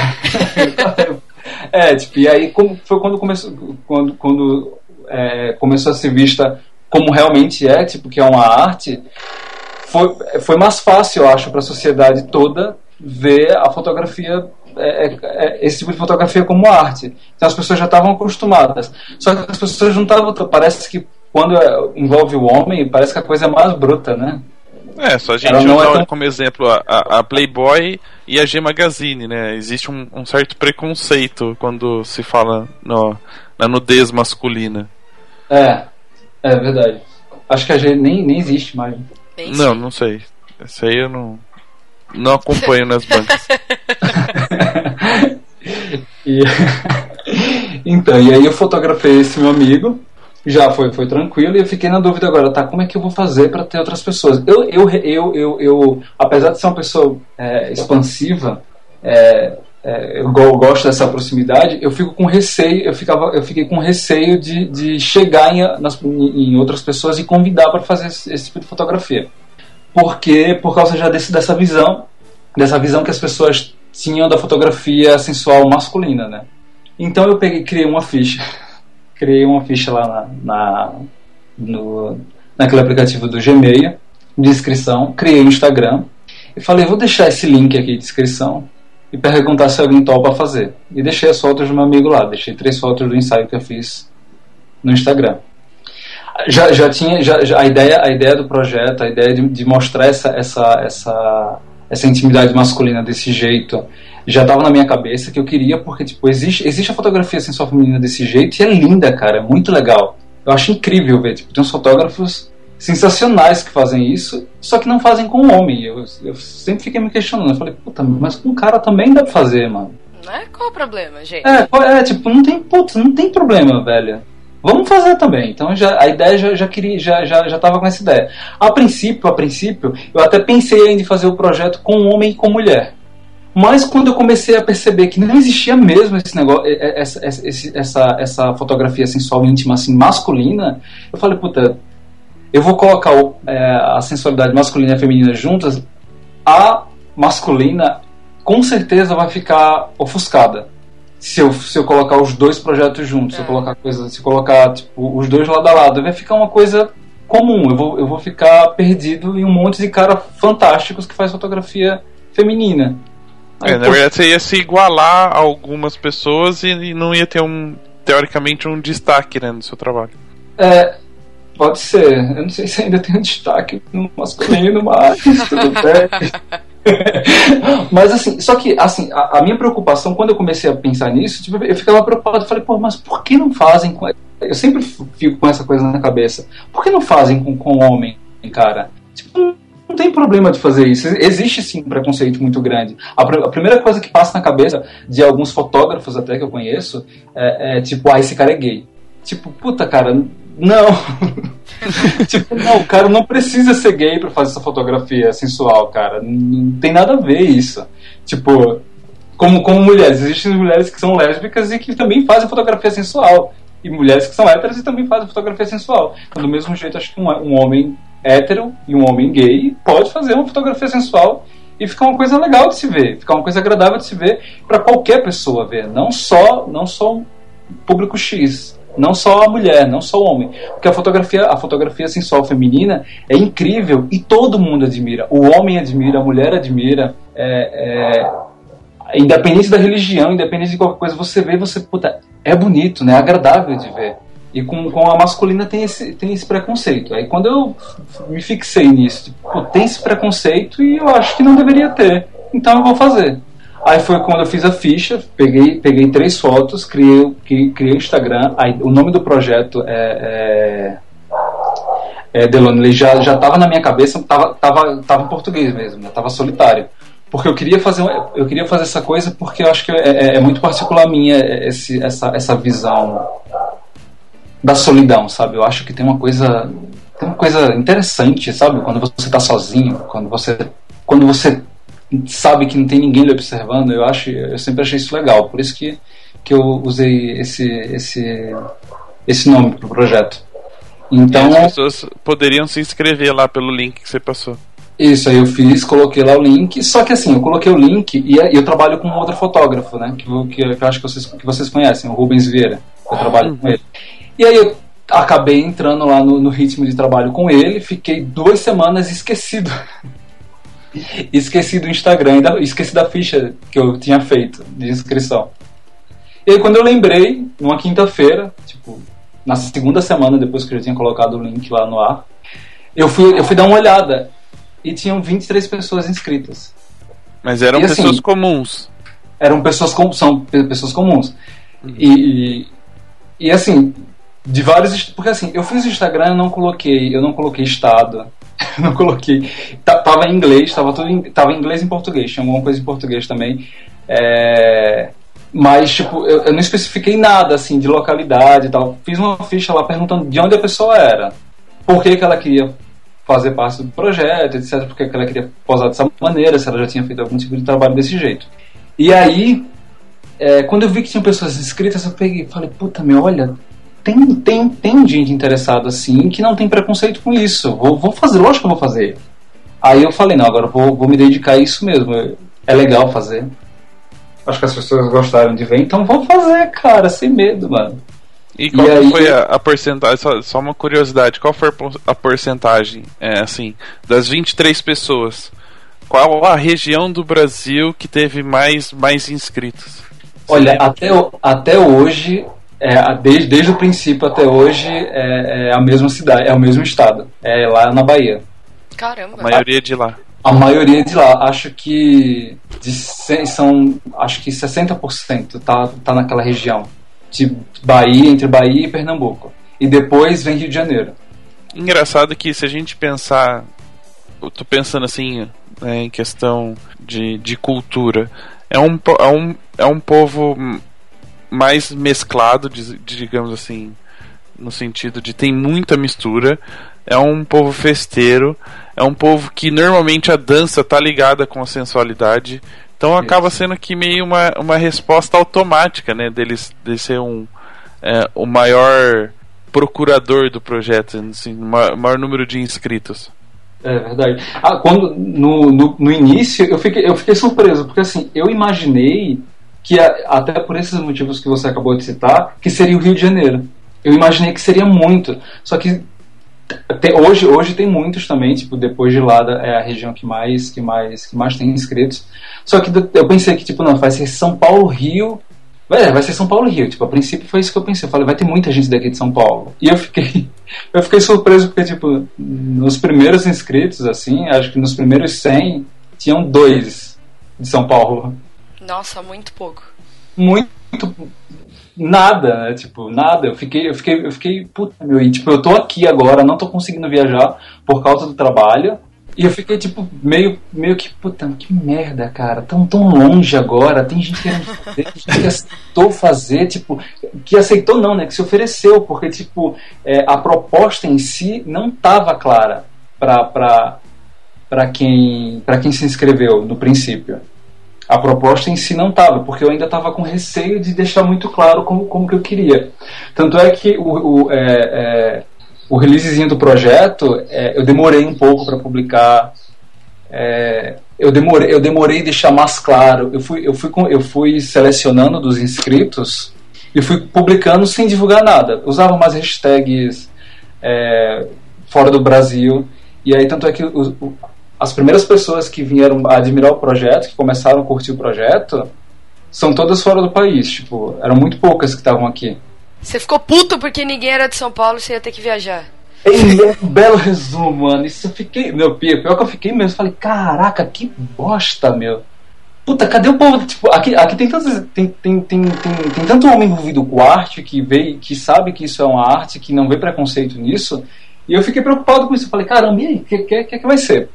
S1: é, tipo, e aí como, foi quando começou, quando, quando é, começou a ser vista como realmente é, tipo, que é uma arte, foi, foi mais fácil, eu acho, para a sociedade toda ver a fotografia é, é, é, esse tipo de fotografia como arte. Então as pessoas já estavam acostumadas. Só que as pessoas não estavam. Parece que quando é, envolve o homem, parece que a coisa é mais bruta, né?
S3: É, só a gente usar é tão... como exemplo a, a, Playboy e a G Magazine, né? Existe um, um certo preconceito quando se fala no, na nudez masculina.
S1: É, é verdade. Acho que a G nem, nem existe mais.
S3: Não, não sei. Isso aí eu não. Não acompanho nas bancas.
S1: e, então, e aí eu fotografei esse meu amigo, já foi, foi tranquilo, e eu fiquei na dúvida agora, tá, como é que eu vou fazer para ter outras pessoas? Eu, eu, eu, eu, eu, apesar de ser uma pessoa é, expansiva, é, é, eu gosto dessa proximidade, eu fico com receio, eu, ficava, eu fiquei com receio de, de chegar em, nas, em outras pessoas e convidar para fazer esse, esse tipo de fotografia porque por causa já desse, dessa visão, dessa visão que as pessoas tinham da fotografia sensual masculina, né? Então eu peguei, criei uma ficha, criei uma ficha lá na, na no, naquele aplicativo do Gmail, de inscrição, criei o um Instagram e falei, vou deixar esse link aqui de inscrição e perguntar se alguém topa fazer. E deixei as fotos do meu amigo lá, deixei três fotos do ensaio que eu fiz no Instagram já, já tinha já, já, a ideia a ideia do projeto a ideia de, de mostrar essa essa essa essa intimidade masculina desse jeito já estava na minha cabeça que eu queria porque tipo existe existe a fotografia sensual feminina desse jeito e é linda cara é muito legal eu acho incrível ver tipo tem uns fotógrafos sensacionais que fazem isso só que não fazem com homem eu, eu sempre fiquei me questionando eu falei puta mas com um cara também deve fazer mano
S2: é? Qual o problema, gente?
S1: É, é, tipo, não tem, putz, não tem problema, velho. Vamos fazer também. Então já, a ideia já, já queria, já já já estava com essa ideia. A princípio, a princípio, eu até pensei em fazer o projeto com homem e com mulher. Mas quando eu comecei a perceber que não existia mesmo esse negócio, essa, essa, essa, essa fotografia sensual íntima assim masculina, eu falei, puta, eu vou colocar o, é, a sensualidade masculina e feminina juntas, a masculina com certeza vai ficar ofuscada se eu, se eu colocar os dois projetos juntos, é. se eu é. colocar coisa, se colocar tipo, os dois lado a lado, vai ficar uma coisa comum. Eu vou, eu vou ficar perdido em um monte de cara fantásticos que faz fotografia feminina.
S3: Aí, é, na verdade, você ia se igualar a algumas pessoas e, e, não ia ter um, teoricamente, um destaque né, no seu trabalho.
S1: É, pode ser. Eu não sei se ainda tem um destaque no masculino, mas tudo bem. mas assim, só que assim, a, a, minha preocupação quando eu comecei a pensar nisso, tipo, eu ficava preocupado, falei, pô, mas por que não fazem com eu sempre fico com essa coisa na cabeça. Por que não fazem com com homem, cara? Tipo, não tem problema de fazer isso. Existe sim um preconceito muito grande. A, a, primeira coisa que passa na cabeça de alguns fotógrafos até que eu conheço é, é tipo, ah, esse cara é gay. Tipo, puta, cara, não. tipo, não, o cara não precisa ser gay para fazer essa fotografia sensual, cara. Não tem nada a ver isso. Tipo, como, como mulheres, existem mulheres que são lésbicas e que também fazem fotografia sensual. E mulheres que são héteras e também fazem fotografia sensual. Então, do mesmo jeito, acho que um, um homem hétero e um homem gay pode fazer uma fotografia sensual e ficar uma coisa legal de se ver, ficar uma coisa agradável de se ver para qualquer pessoa ver, não só não só um público X. Não só a mulher, não só o homem. Porque a fotografia, a fotografia sensual feminina é incrível e todo mundo admira. O homem admira, a mulher admira. É, é, independente da religião, independente de qualquer coisa, você vê, você, puta, é bonito, né? É agradável de ver. E com, com a masculina tem esse, tem esse preconceito. Aí quando eu me fixei nisso, tipo, tem esse preconceito e eu acho que não deveria ter. Então eu vou fazer. Aí foi quando eu fiz a ficha, peguei, peguei três fotos, criei, criei o Instagram. Aí, o nome do projeto é, é, é Delone, já estava na minha cabeça, tava, tava, tava em português mesmo, né? tava solitário. Porque eu queria fazer eu queria fazer essa coisa porque eu acho que é, é, é muito particular minha esse, essa, essa visão da solidão, sabe? Eu acho que tem uma coisa tem uma coisa interessante, sabe? Quando você está sozinho, quando você quando você sabe que não tem ninguém lhe observando, eu acho, eu sempre achei isso legal, por isso que, que eu usei esse esse esse nome pro projeto. Então,
S3: e as pessoas poderiam se inscrever lá pelo link que você passou.
S1: Isso, aí eu fiz, coloquei lá o link, só que assim, eu coloquei o link e eu trabalho com outro fotógrafo, né, que, que, que eu acho que vocês, que vocês conhecem, o Rubens Vieira, eu trabalho com ele. E aí eu acabei entrando lá no, no ritmo de trabalho com ele, fiquei duas semanas esquecido. esqueci do Instagram, esqueci da ficha que eu tinha feito de inscrição. E aí quando eu lembrei, numa quinta-feira, tipo, na segunda semana depois que eu já tinha colocado o link lá no ar, eu fui, eu fui dar uma olhada e tinham 23 pessoas inscritas.
S3: Mas eram
S1: E, assim,
S3: pessoas comuns.
S1: Eram pessoas com, são pe- pessoas comuns.
S3: Uhum.
S1: E, e, e, assim, de vários. Porque assim, eu fiz o Instagram, eu não coloquei, eu não coloquei estado. não coloquei. ta- Tava em inglês, tava tudo em, tava em inglês e em português, tinha alguma coisa em português também. É, mas, tipo, eu, eu não especifiquei nada assim de localidade e tal. Fiz uma ficha lá perguntando de onde a pessoa era, por que, que ela queria fazer parte do projeto, etc. Por que que ela queria posar dessa maneira, se ela já tinha feito algum tipo de trabalho desse jeito. E aí, é, quando eu vi que tinha pessoas inscritas, eu peguei e falei, puta meu, olha, tem, tem, tem gente interessada assim que não tem preconceito com isso. Vou, vou fazer, lógico que eu vou fazer. Aí eu falei, não, agora vou, vou me dedicar a isso mesmo. É legal fazer. Acho que as pessoas gostaram de ver, então vou fazer, cara, sem medo, mano.
S3: E qual
S1: E aí-
S3: foi a, a porcentagem? Só, só uma curiosidade, qual foi a por- a porcentagem, é, assim, das 23 pessoas? Qual a região do Brasil que teve mais, mais inscritos?
S1: Olha, até, até hoje, é, desde, desde o princípio até hoje, é, é a mesma cidade, é o mesmo estado. É lá na Bahia.
S2: Caramba.
S3: A maioria de lá.
S1: A maioria de lá, acho que de cem- são, acho que 60% tá, tá naquela região de Bahia, entre Bahia e Pernambuco. E depois vem Rio de Janeiro.
S3: Engraçado que se a gente pensar, eu tô pensando assim, né, em questão de, de cultura, é um, é um, é um povo mais mesclado, digamos assim, no sentido de tem muita mistura, é um povo festeiro, é um povo que normalmente a dança tá ligada com a sensualidade, então acaba sendo que meio uma, uma resposta automática, né, deles de ser um é, o maior procurador do projeto, assim, o ma- maior número de inscritos.
S1: É verdade. Ah, quando, no, no, no início, eu fiquei, eu fiquei surpreso, porque assim, eu imaginei que, a- até por esses motivos que você acabou de citar, que seria o Rio de Janeiro. Eu imaginei que seria muito. Só que hoje, hoje tem muitos também, tipo, depois de lá da- é a região que mais, que mais, que mais tem inscritos. Só que eu pensei que, tipo, não, vai ser São Paulo, Rio. Vai, vai ser São Paulo Rio. Tipo, a princípio foi isso que eu pensei. Eu falei, vai ter muita gente daqui de São Paulo. E eu fiquei, eu fiquei surpreso porque, tipo, nos primeiros inscritos, assim, acho que nos primeiros 100, tinham dois de São Paulo.
S2: Nossa, muito pouco.
S1: Muito. Nada, né? Tipo, nada. Eu fiquei, eu fiquei, eu fiquei, puta, meu, e tipo, eu tô aqui agora, não tô conseguindo viajar por causa do trabalho. E eu fiquei, tipo, meio, meio que, puta, que merda, cara. Tão, tão longe agora. Tem gente querendo fazer, que aceitou fazer, tipo, que aceitou não, né? Que se ofereceu, porque, tipo, é, a proposta em si não tava clara pra, pra, pra, quem, pra quem se inscreveu no princípio. A proposta em si não estava, porque eu ainda estava com receio de deixar muito claro como, como que eu queria. Tanto é que o, o, é, é, o releasezinho do projeto, é, eu demorei um pouco para publicar. É, eu demorei, eu demorei deixar mais claro. Eu fui, eu fui, eu fui selecionando dos inscritos e fui publicando sem divulgar nada. Usava umas hashtags é, fora do Brasil. E aí, tanto é que o, o, as primeiras pessoas que vieram admirar o projeto, que começaram a curtir o projeto, são todas fora do país. Tipo, eram muito poucas que estavam aqui.
S2: Você ficou puto porque ninguém era de São Paulo e você ia ter que viajar.
S1: Ele é um belo resumo, mano. Isso eu fiquei. Meu, pior pior que eu fiquei mesmo. Falei, caraca, que bosta, meu. Puta, cadê o povo? Tipo, aqui, aqui tem, tantos, tem, tem, tem, tem, tem tanto homem envolvido com arte que vê, que sabe que isso é uma arte, que não vê preconceito nisso. E eu fiquei preocupado com isso. Eu falei, caramba, e aí? O que, que, que, que vai ser?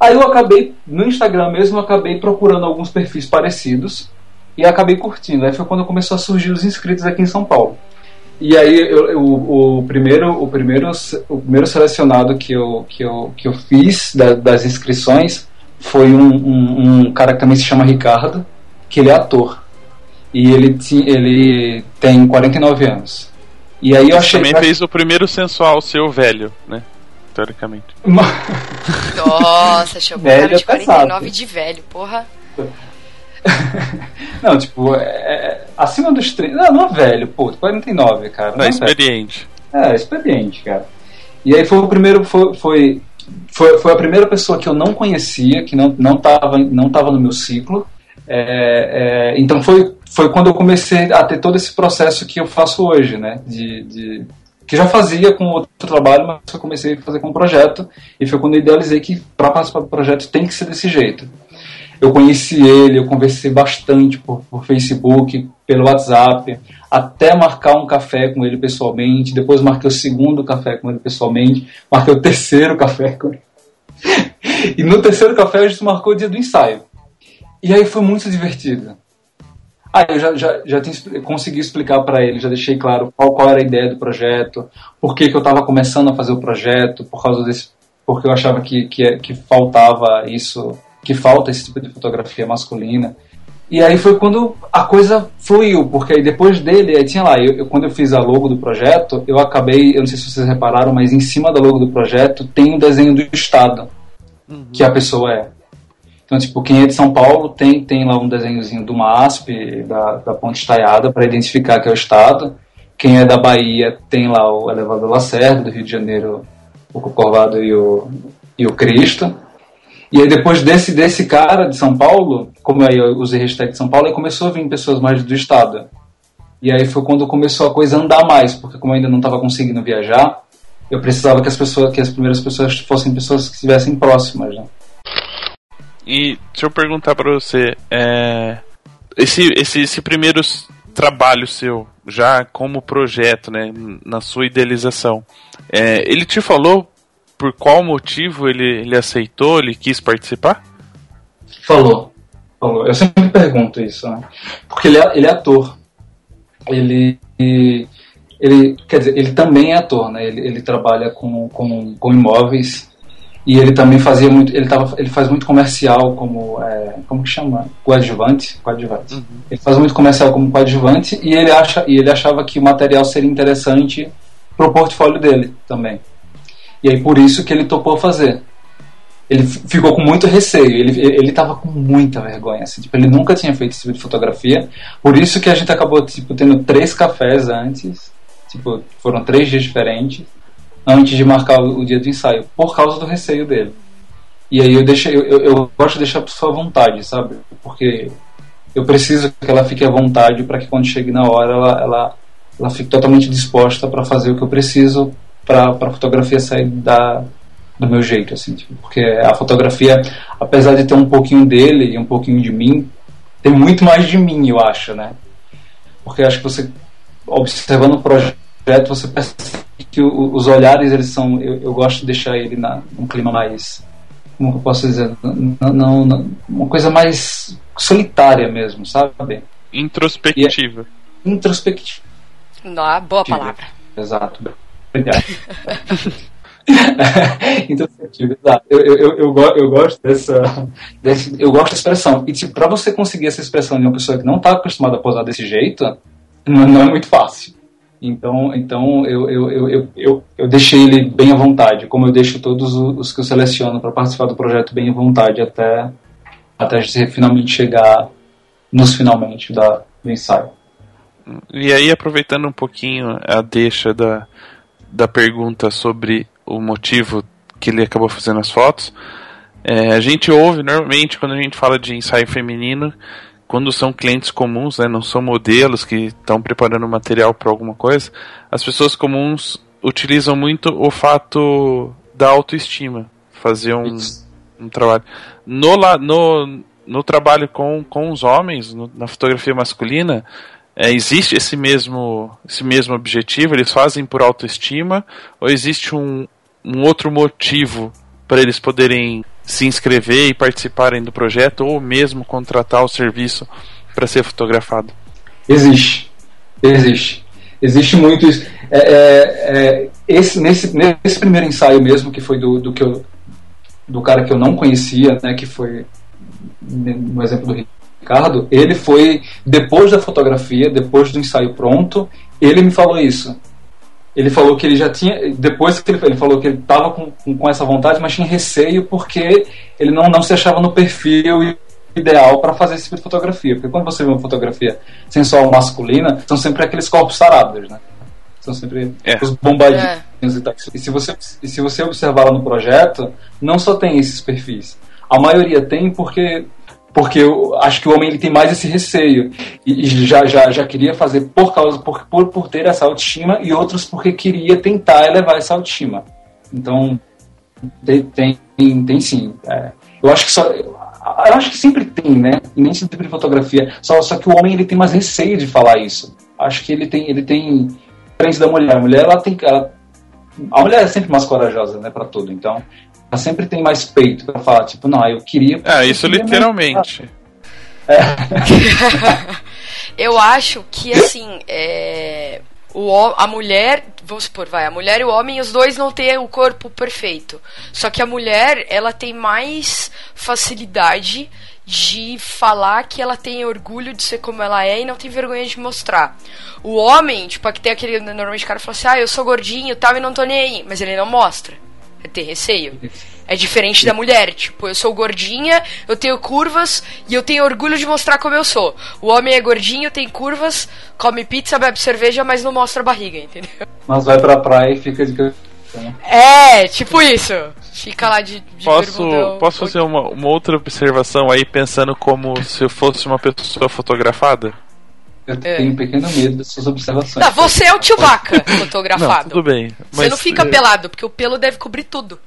S1: Aí eu acabei, no Instagram mesmo, eu acabei procurando alguns perfis parecidos e acabei curtindo. Aí foi quando começou a surgir os inscritos aqui em São Paulo. E aí eu, eu, o, primeiro, o, primeiro, o primeiro selecionado que eu, que eu, que eu fiz da, das inscrições foi um, um, um, cara que também se chama Ricardo, que ele é ator. E ele, ti, ele tem 49 anos. E aí eu achei.
S3: Também fez o primeiro sensual seu velho, né? Teoricamente.
S2: Nossa, chamou o cara de 49 de velho, porra.
S1: não, tipo, é, é, acima dos 30. Não, não é velho, pô, 49, cara.
S3: Não, não é experiente.
S1: É, experiente, cara. E aí foi o primeiro. Foi, foi, foi, foi a primeira pessoa que eu não conhecia, que não, não, tava, não tava no meu ciclo. É, é, então foi, foi quando eu comecei a ter todo esse processo que eu faço hoje, né? De, de, que já fazia com outro trabalho, mas eu comecei a fazer com um projeto. E foi quando eu idealizei que para participar do projeto tem que ser desse jeito. Eu conheci ele, eu conversei bastante por, por Facebook, pelo WhatsApp, até marcar um café com ele pessoalmente. Depois marquei o segundo café com ele pessoalmente, marquei o terceiro café com ele. e no terceiro café a gente marcou o dia do ensaio. E aí foi muito divertido. Aí eu já, já, já consegui explicar para ele, já deixei claro qual, qual era a ideia do projeto, por que, que eu estava começando a fazer o projeto, por causa desse, porque eu achava que, que, que faltava isso que falta esse tipo de fotografia masculina. E aí foi quando a coisa fluiu, porque aí depois dele, aí tinha lá, eu, eu, quando eu fiz a logo do projeto, eu acabei, eu não sei se vocês repararam, mas em cima da logo do projeto tem um desenho do estado uhum. que a pessoa é. Então, tipo, quem é de São Paulo tem, tem lá um desenhozinho do MASP, da, da Ponte Estaiada, para identificar que é o estado. Quem é da Bahia tem lá o elevador Lacerda, do Rio de Janeiro, o Corcovado e o, e o Cristo. E aí depois desse, desse cara de São Paulo, como aí eu usei hashtag São Paulo, aí começou a vir pessoas mais do estado. E aí foi quando começou a coisa andar mais, porque como eu ainda não estava conseguindo viajar, eu precisava que as pessoas, que as primeiras pessoas fossem pessoas que estivessem próximas, né?
S3: E deixa eu perguntar para você, é, esse, esse, esse primeiro trabalho seu, já como projeto, né, na sua idealização, é, ele te falou por qual motivo ele, ele aceitou, ele quis participar?
S1: Falou. Falou. Eu sempre pergunto isso, né? Porque ele é, ele é ator. Ele, ele. Quer dizer, ele também é ator, né? Ele, ele trabalha com, com, com imóveis e ele também fazia muito. Ele, tava, ele faz muito comercial como. É, como que chama? Coadjuvante? Coadjuvante. Uhum. Ele faz muito comercial como coadjuvante e ele, acha, e ele achava que o material seria interessante pro portfólio dele também. E aí por isso que ele topou fazer. Ele ficou com muito receio, ele, ele tava com muita vergonha, assim, tipo, ele nunca tinha feito esse tipo de fotografia, por isso que a gente acabou, tipo, tendo três cafés antes, tipo, foram três dias diferentes, antes de marcar o, dia do ensaio, por causa do receio dele. E aí eu deixei, eu, eu, eu gosto de deixar a pessoa à vontade, sabe? Porque eu preciso que ela fique à vontade para que quando chegue na hora ela, ela, ela fique totalmente disposta para fazer o que eu preciso para a fotografia sair da, do meu jeito, assim, tipo, porque a fotografia, apesar de ter um pouquinho dele e um pouquinho de mim, tem muito mais de mim, eu acho, né? Porque acho que você, observando o projeto, você percebe que o, os olhares, eles são, eu, eu, gosto de deixar ele na, num clima mais, como eu posso dizer, não, não, não, uma coisa mais solitária mesmo, sabe?
S3: Introspectiva.
S1: É, introspectiva.
S2: Não, boa palavra.
S1: Exato. Obrigado. então, eu, eu, eu, eu, eu gosto dessa, desse, eu gosto da expressão. E tipo, para você conseguir essa expressão de uma pessoa que não está acostumada a posar desse jeito, não, não, é muito fácil. Então, então eu, eu, eu, eu, eu deixei ele bem à vontade, como eu deixo todos os que eu seleciono para participar do projeto bem à vontade até, até finalmente chegar nos finalmente da, do ensaio.
S3: E aí, aproveitando um pouquinho a deixa da, da pergunta sobre o motivo que ele acabou fazendo as fotos, é, a gente ouve normalmente quando a gente fala de ensaio feminino, quando são clientes comuns, né, não são modelos que estão preparando material para alguma coisa, as pessoas comuns utilizam muito o fato da autoestima, fazer um, um trabalho. No, no, no trabalho com, com os homens, no, na fotografia masculina, é, existe esse mesmo, esse mesmo objetivo? Eles fazem por autoestima? Ou existe um, um outro motivo para eles poderem se inscrever e participarem do projeto ou mesmo contratar o serviço para ser fotografado?
S1: Existe. Existe. Existe muito isso. É, é, é, esse, nesse, nesse primeiro ensaio mesmo, que foi do, do, que eu, do cara que eu não conhecia, né, que foi no exemplo do Ricardo, ele foi, depois da fotografia, depois do ensaio pronto, ele me falou isso. Ele falou que ele já tinha. Depois que ele, ele falou que ele estava com, com essa vontade, mas tinha receio porque ele não, não se achava no perfil ideal para fazer esse tipo de fotografia. Porque quando você vê uma fotografia sensual masculina, são sempre aqueles corpos sarados, né? São sempre é. os bombadinhos é. e tal. E se você, e se você observar lá no projeto, não só tem esses perfis. A maioria tem porque porque eu acho que o homem ele tem mais esse receio e, e, já, já, já queria fazer por causa por, por, por ter essa autoestima e outros porque queria tentar elevar essa autoestima então tem tem, tem sim é. eu acho que só eu acho que sempre tem, né? E nem sempre de fotografia. Só, só que o homem ele tem mais receio de falar isso. Acho que ele tem, ele tem diferente da mulher. A mulher ela tem, ela, a mulher é sempre mais corajosa, né, para tudo. Então, ela sempre tem mais peito para falar, tipo, não, eu queria.
S3: É, isso queria literalmente.
S2: É. eu acho que assim, é, o, a mulher, vamos supor, vai, a mulher e o homem, os dois não têm o corpo perfeito. Só que a mulher, ela tem mais facilidade de falar que ela tem orgulho de ser como ela é e não tem vergonha de mostrar. O homem, tipo, aqui tem aquele, normalmente o cara fala assim, ah, eu sou gordinho tal e não tô nem aí, mas ele não mostra. É ter receio. É diferente da mulher. Tipo, eu sou gordinha, eu tenho curvas e eu tenho orgulho de mostrar como eu sou. O homem é gordinho, tem curvas, come pizza, bebe cerveja, mas não mostra a barriga, entendeu?
S1: Mas vai pra praia e fica de.
S2: É, tipo isso. Fica lá de, de
S3: Posso, posso fazer uma, uma outra observação aí, pensando como se eu fosse uma pessoa fotografada?
S1: Eu é. tenho um pequeno medo dessas observações.
S2: Não, você é o tio vaca fotografado.
S3: Não, tudo bem.
S2: Você não fica é... pelado, porque o pelo deve cobrir tudo.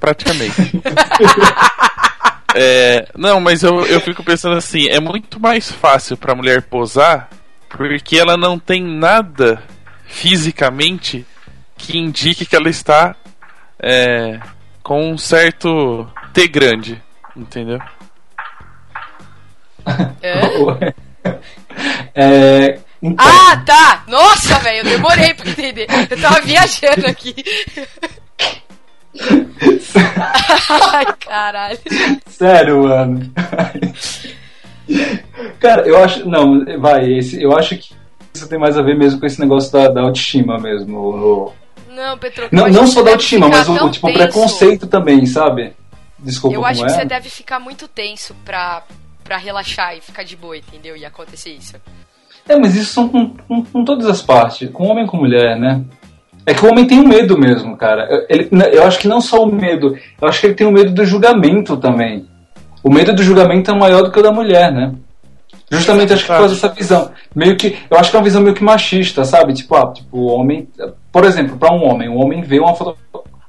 S3: Praticamente. é, não, mas eu, eu fico pensando assim: é muito mais fácil pra mulher posar porque ela não tem nada fisicamente que indique que ela está é, com um certo T grande, entendeu?
S2: É?
S1: é
S2: então. Ah, tá! Nossa, velho, eu demorei pra entender. Eu tava viajando aqui. Ai, caralho.
S1: Sério, mano. Cara, eu acho. Não, vai, esse, eu acho que isso tem mais a ver mesmo com esse negócio da, da autoestima mesmo.
S2: Não, Petro,
S1: não, não só da autoestima, mas o, o tipo, preconceito também, sabe? Desculpa,
S2: Eu acho que
S1: é?
S2: você deve ficar muito tenso pra, pra relaxar e ficar de boa, entendeu? E acontecer isso.
S1: É, mas isso são com, com, com todas as partes, com homem e com mulher, né? É que o homem tem um medo mesmo, cara. Ele, eu acho que não só o medo, eu acho que ele tem o medo do julgamento também. O medo do julgamento é maior do que o da mulher, né? Justamente acho que por essa visão. Meio que. Eu acho que é uma visão meio que machista, sabe? Tipo, ah, tipo, o homem. Por exemplo, para um homem, o homem vê uma foto.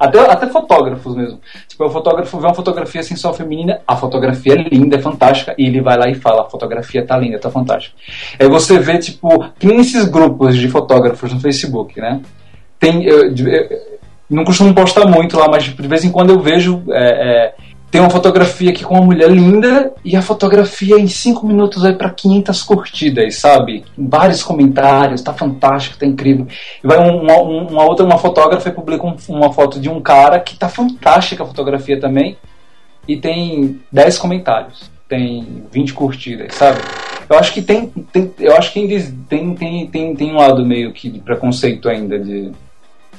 S1: Até, até fotógrafos mesmo. Tipo, o fotógrafo vê uma fotografia assim só feminina, a fotografia é linda, é fantástica, e ele vai lá e fala, a fotografia tá linda, tá fantástica. Aí você vê, tipo, que esses grupos de fotógrafos no Facebook, né? tem. Eu, eu, não costumo postar muito lá, mas de vez em quando eu vejo. É, é, tem uma fotografia aqui com uma mulher linda e a fotografia em 5 minutos vai para 500 curtidas, sabe? Vários comentários, tá fantástico, tá incrível. E vai uma, uma outra, uma fotógrafa e publica um, uma foto de um cara que tá fantástica a fotografia também e tem 10 comentários, tem 20 curtidas, sabe? Eu acho que tem, tem eu acho que tem, tem, tem, tem um lado meio que de preconceito ainda de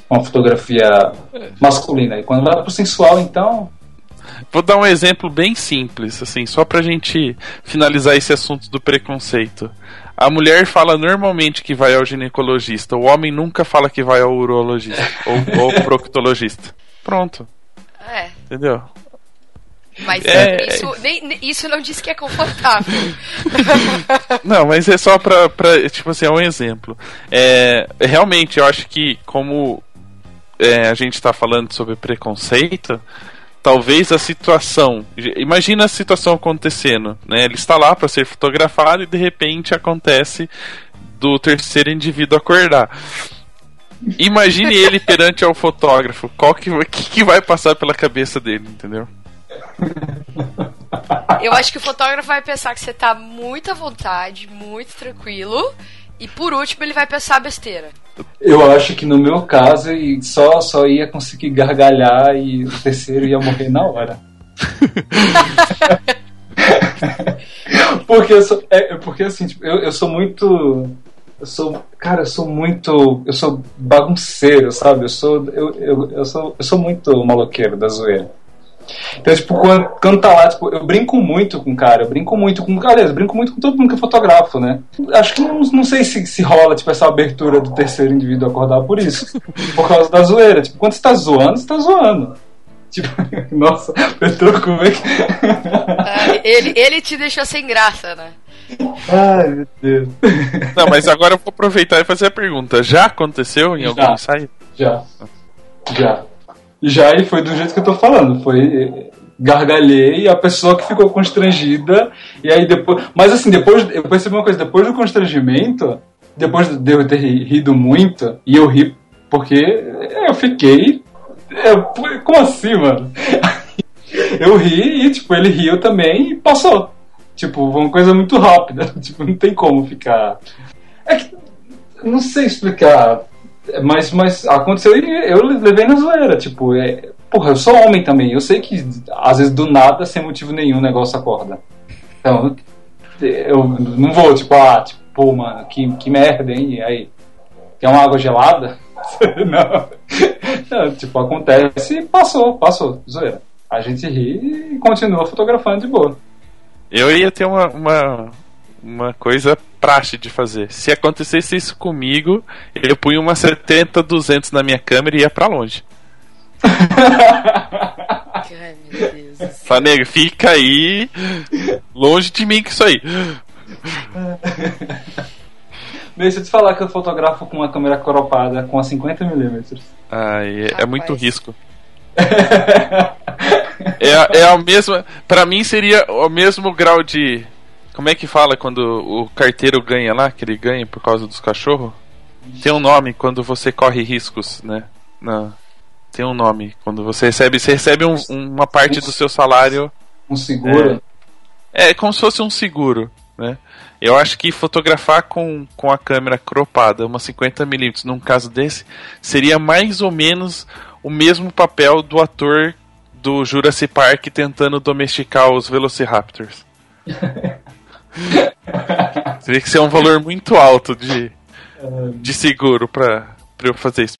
S1: uma fotografia masculina. E quando vai pro sensual, então.
S3: Vou dar um exemplo bem simples, assim, só pra gente finalizar esse assunto do preconceito. A mulher fala normalmente que vai ao ginecologista, o homem nunca fala que vai ao urologista ou, ou proctologista. Pronto.
S2: É.
S3: Entendeu?
S2: Mas é, isso, nem, isso não diz que é confortável.
S3: não, mas é só pra, pra. Tipo assim, é um exemplo. É, realmente, eu acho que, como é, a gente está falando sobre preconceito, talvez a situação. Imagina a situação acontecendo, né? Ele está lá para ser fotografado e de repente acontece do terceiro indivíduo acordar. Imagine ele perante ao fotógrafo. Qual que, que, que vai passar pela cabeça dele, entendeu?
S2: Eu acho que o fotógrafo vai pensar que você está muito à vontade, muito tranquilo. E por último, ele vai pensar besteira.
S1: Eu acho que no meu caso só, só ia conseguir gargalhar e o terceiro ia morrer na hora. porque eu sou, é, porque assim, tipo, eu, eu sou muito. eu sou, cara, eu sou muito, eu sou bagunceiro, sabe? Eu sou, eu, eu, eu sou, eu sou muito maloqueiro da zoeira. Então, tipo, quando, quando tá lá, tipo, eu brinco muito com o cara, eu brinco muito com. Aliás, eu brinco muito com todo mundo que é fotógrafo, né? Acho que não, não sei se, se rola, tipo, essa abertura do terceiro indivíduo acordar por isso. por causa da zoeira. Tipo, quando você tá zoando, você tá zoando. Tipo, nossa, Petro, como é que.
S2: Ah, ele, ele te deixou sem graça, né?
S1: Ai, meu Deus.
S3: Não, mas agora eu vou aproveitar e fazer a pergunta. Já aconteceu em algum
S1: Já.
S3: ensaio?
S1: Já. Já. Já e foi do jeito que eu tô falando. Foi. eh, Gargalhei, a pessoa que ficou constrangida, e aí depois. Mas assim, depois. Eu percebi uma coisa, depois do constrangimento, depois de eu ter ri- rido muito, e eu ri porque eu fiquei. eu- como assim, mano? Eu ri e, tipo, ele riu também e passou. Tipo, uma coisa muito rápida. Tipo, não tem como ficar. É que. Não sei explicar. Mas, mas aconteceu e eu levei na zoeira. Tipo, é, porra, eu sou homem também. Eu sei que às vezes do nada, sem motivo nenhum, o negócio acorda. Então, eu não vou, tipo, ah, tipo, pô, mano, que, que merda, hein? E aí? Quer uma água gelada? não. Não, Tipo, acontece e passou, passou, zoeira. A gente ri e continua fotografando de boa.
S3: Eu ia ter uma, uma, uma coisa praxe de fazer. Se acontecesse isso comigo, eu punha uma 70, 200 na minha câmera e ia pra longe.
S2: Ai, meu Deus.
S3: fica aí, longe de mim que isso aí.
S1: Deixa eu te falar que eu fotografo com uma câmera cropada com a 50mm.
S3: Ai, é, é muito risco. É, é a mesma. Pra mim seria o mesmo grau de. Como é que fala quando o carteiro ganha lá? Que ele ganha por causa dos cachorros? Tem um nome quando você corre riscos, né? Não. Tem um nome. Quando você recebe. Você recebe um- uma parte do seu salário.
S1: Um seguro.
S3: É como se fosse um seguro, né? Eu acho que fotografar com, com a câmera cropada, uma 50mm, num caso desse, seria mais ou menos o mesmo papel do ator do Jurassic Park tentando domesticar os Velociraptors. Teria que ser um valor muito alto de, de seguro pra eu fazer isso.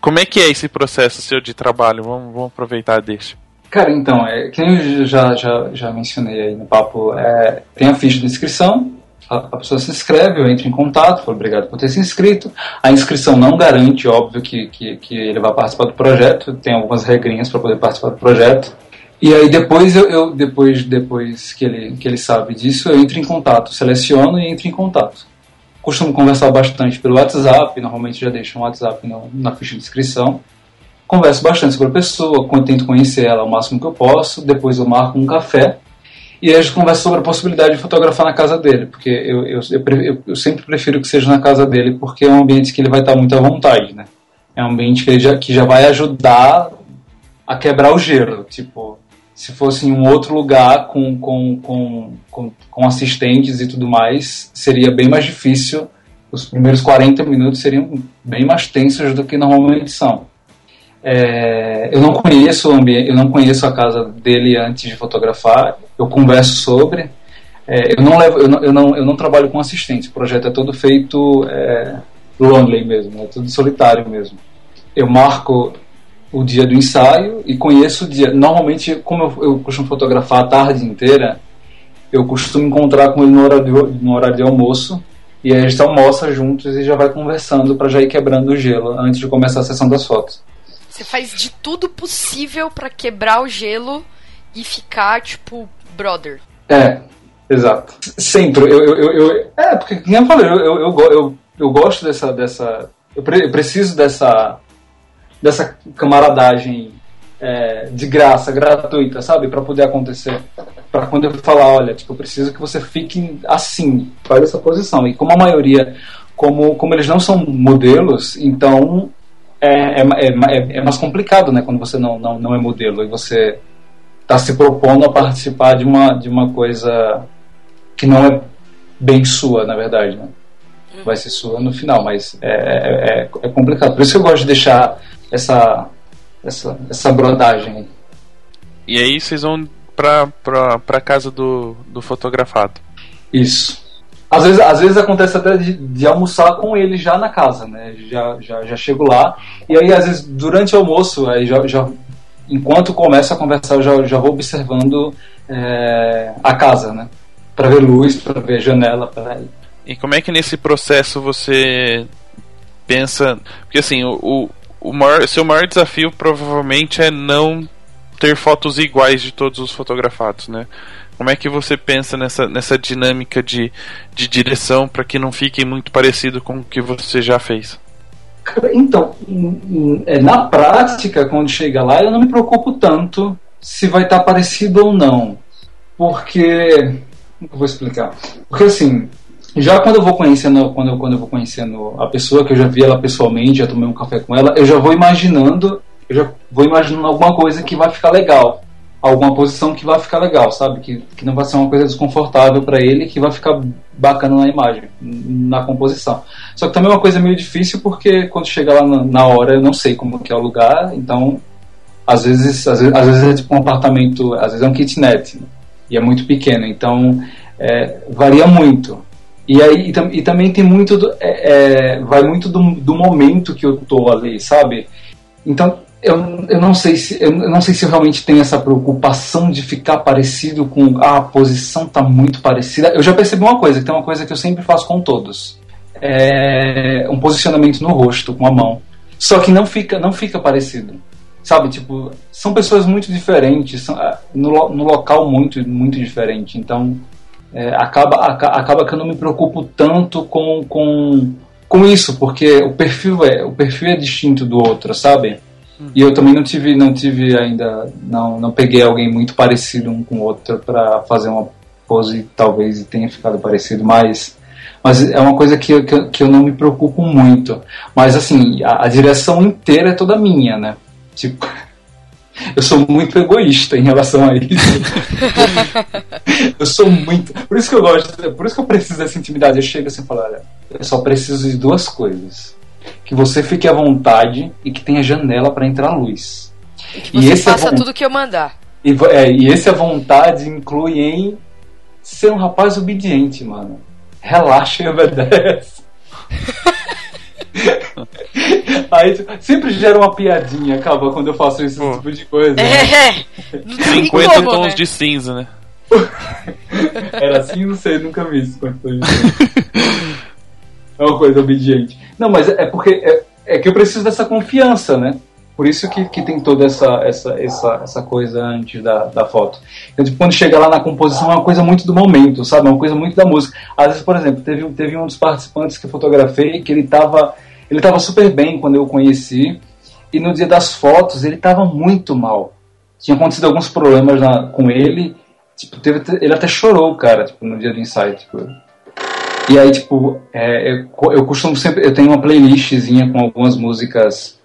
S3: Como é que é esse processo seu de trabalho? Vamos, vamos aproveitar deixa.
S1: Cara, então, é, que nem eu já, já, já mencionei aí no papo, é, tem a ficha de inscrição, a, a pessoa se inscreve, eu entro em contato, falo obrigado por ter se inscrito. A inscrição não garante, óbvio, que, que, que ele vai participar do projeto, tem algumas regrinhas para poder participar do projeto. E aí depois eu, eu- depois, depois que, ele, que ele sabe disso, eu entro em contato, seleciono e entro em contato. Costumo conversar bastante pelo WhatsApp, normalmente já deixo um WhatsApp no- na ficha de inscrição converso bastante sobre a pessoa, tento conhecer ela o máximo que eu posso, depois eu marco um café e a gente conversa sobre a possibilidade de fotografar na casa dele, porque eu, eu, eu, eu- sempre prefiro que seja na casa dele, porque é um ambiente que ele vai estar muito à vontade, né? É um ambiente que, já, que já vai ajudar a quebrar o gelo, tipo, se fosse em um outro lugar com, com, com, com, com assistentes e tudo mais, seria bem mais difícil, os primeiros 40 minutos seriam bem mais tensos do que normalmente são. É, eu não conheço o ambiente, eu não conheço a casa dele antes de fotografar. Eu converso sobre. É, eu não levo, eu não, eu não, eu não trabalho com assistente. O projeto é todo feito é, lonely mesmo, é tudo solitário mesmo. Eu marco o dia do ensaio e conheço o dia. Normalmente, como eu, eu costumo fotografar a tarde inteira, eu costumo encontrar com ele no horário de, no horário de almoço e aí a gente almoça juntos e já vai conversando para já ir quebrando o gelo antes de começar a sessão das fotos.
S2: Você faz de tudo possível pra quebrar o gelo e ficar, tipo, brother.
S1: É, exato. Sempre. Eu, eu, eu, é, porque, como eu falei, eu, eu, eu, eu, gosto dessa. dessa eu preciso dessa. Dessa camaradagem é, de graça, gratuita, sabe? Pra poder acontecer. Pra quando eu falar, olha, tipo, eu preciso que você fique assim, faz essa posição. E como a maioria, como, como eles não são modelos, então. É, é, é, é mais complicado, né? Quando você não, não, não é modelo e você está se propondo a participar de uma, de uma coisa que não é bem sua, na verdade, né? Vai ser sua no final, mas é, é, é- é complicado. Por isso que eu gosto de deixar essa, essa, essa brodagem.
S3: E aí vocês vão pra, pra, pra casa do, do fotografado.
S1: Isso. Às vezes, às vezes acontece até de, de, almoçar com ele já na casa, né? Já, já, já chego lá. E aí, às vezes, durante o almoço, aí já, já enquanto começo a conversar, eu já, já vou observando é, a casa, né? Para ver luz, para ver janela. Pra...
S3: E como é que nesse processo você pensa. Porque assim, o, o maior, seu maior desafio provavelmente é não ter fotos iguais de todos os fotografados, né? Como é que você pensa nessa, nessa dinâmica de, de direção para que não fique muito parecido com o que você já fez?
S1: Então, é, na prática, quando chega lá, eu não me preocupo tanto se vai estar parecido ou não. Porque. Como eu vou explicar? Porque assim, já quando eu vou conhecendo, quando eu, quando eu vou conhecendo a pessoa, que eu já vi ela pessoalmente, já tomei um café com ela, eu já vou imaginando, eu já vou imaginando alguma coisa que vai ficar legal alguma posição que vai ficar legal, sabe? Que, que não vai ser uma coisa desconfortável para ele, que vai ficar bacana na imagem, na composição. Só que também é uma coisa meio difícil porque quando chega lá na, na hora eu não sei como que é o lugar, então às vezes, às vezes, às vezes é tipo um apartamento, às vezes é um kitnet né? e é muito pequeno, então é, varia muito. E aí e, e também tem muito do, é, é, vai muito do, do momento que eu tô ali, sabe? Então eu, eu não sei se eu não sei se eu realmente tenho essa preocupação de ficar parecido com ah, a posição tá muito parecida. Eu já percebi uma coisa, que tem uma coisa que eu sempre faço com todos. É um posicionamento no rosto com a mão. Só que não fica não fica parecido. Sabe, tipo, são pessoas muito diferentes, são, ah, no, no local muito muito diferente. Então, é, acaba, acaba que eu não me preocupo tanto com, com, com isso, porque o perfil é o perfil é distinto do outro, sabe? E eu também não tive, não tive ainda, não, não peguei alguém muito parecido um com o outro para fazer uma pose, talvez tenha ficado parecido, mas, mas é uma coisa que, eu, que, que eu não me preocupo muito. Mas assim, a, a direção inteira é toda minha, né? Tipo, eu sou muito egoísta em relação a isso. eu sou muito. Por isso que eu gosto, por isso que eu preciso dessa intimidade. Eu chego assim e falo, olha, eu só preciso de duas coisas que você fique à vontade e que tenha janela para entrar luz.
S2: E que você e faça tudo que eu mandar.
S1: E, é, e esse à vontade inclui em ser um rapaz obediente, mano. Relaxa e obedece. Aí sempre gera uma piadinha, acaba quando eu faço esse Pô. tipo de coisa.
S2: É, né?
S3: 50 como, tons né? de cinza, né?
S1: Era assim, não sei, nunca vi isso quando foi. É uma coisa obediente. Não, mas é porque é, é, que eu preciso dessa confiança, né? Por isso que, que tem toda essa, essa, essa, essa coisa antes da, da foto. Então, tipo, quando chega lá na composição, é uma coisa muito do momento, sabe? É uma coisa muito da música. Às vezes, por exemplo, teve, teve um dos participantes que eu fotografei que ele estava ele tava super bem quando eu o conheci, e no dia das fotos ele estava muito mal. Tinha acontecido alguns problemas na, com ele, tipo, teve, ele até chorou, cara, tipo, no dia do ensaio. Tipo, e aí, tipo, é, eu, eu costumo sempre. Eu tenho uma playlistzinha com algumas músicas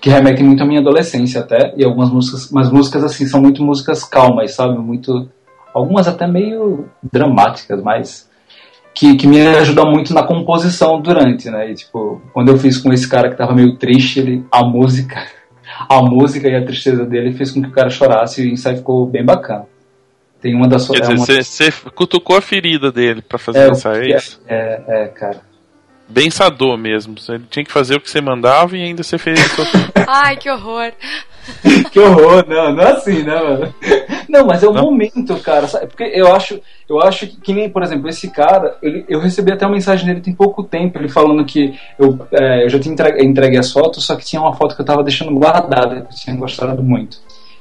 S1: que remetem muito à minha adolescência até. E algumas músicas. Mas músicas assim, são muito músicas calmas, sabe? Muito. Algumas até meio dramáticas, mas. Que, que me ajudam muito na composição durante, né? E, tipo, quando eu fiz com esse cara que tava meio triste, ele, a música. A música e a tristeza dele fez com que o cara chorasse e o ensaio ficou bem bacana. Tem uma das
S3: Quer dizer, você, é uma... cutucou a ferida dele para fazer é, isso, é isso?
S1: É, é, cara.
S3: Bem sador mesmo. Você tinha que fazer o que você mandava e ainda você fez.
S2: Ai, que horror.
S1: que horror, não, não é assim, né, mano? Não, mas é o não. momento, cara. Sabe? Porque eu acho, eu acho que, que nem, por exemplo, esse cara, ele, eu recebi até uma mensagem dele tem pouco tempo, ele falando que eu, é, eu já tinha entregue, entregue as fotos, só que tinha uma foto que eu tava deixando guardada, que eu tinha gostado muito.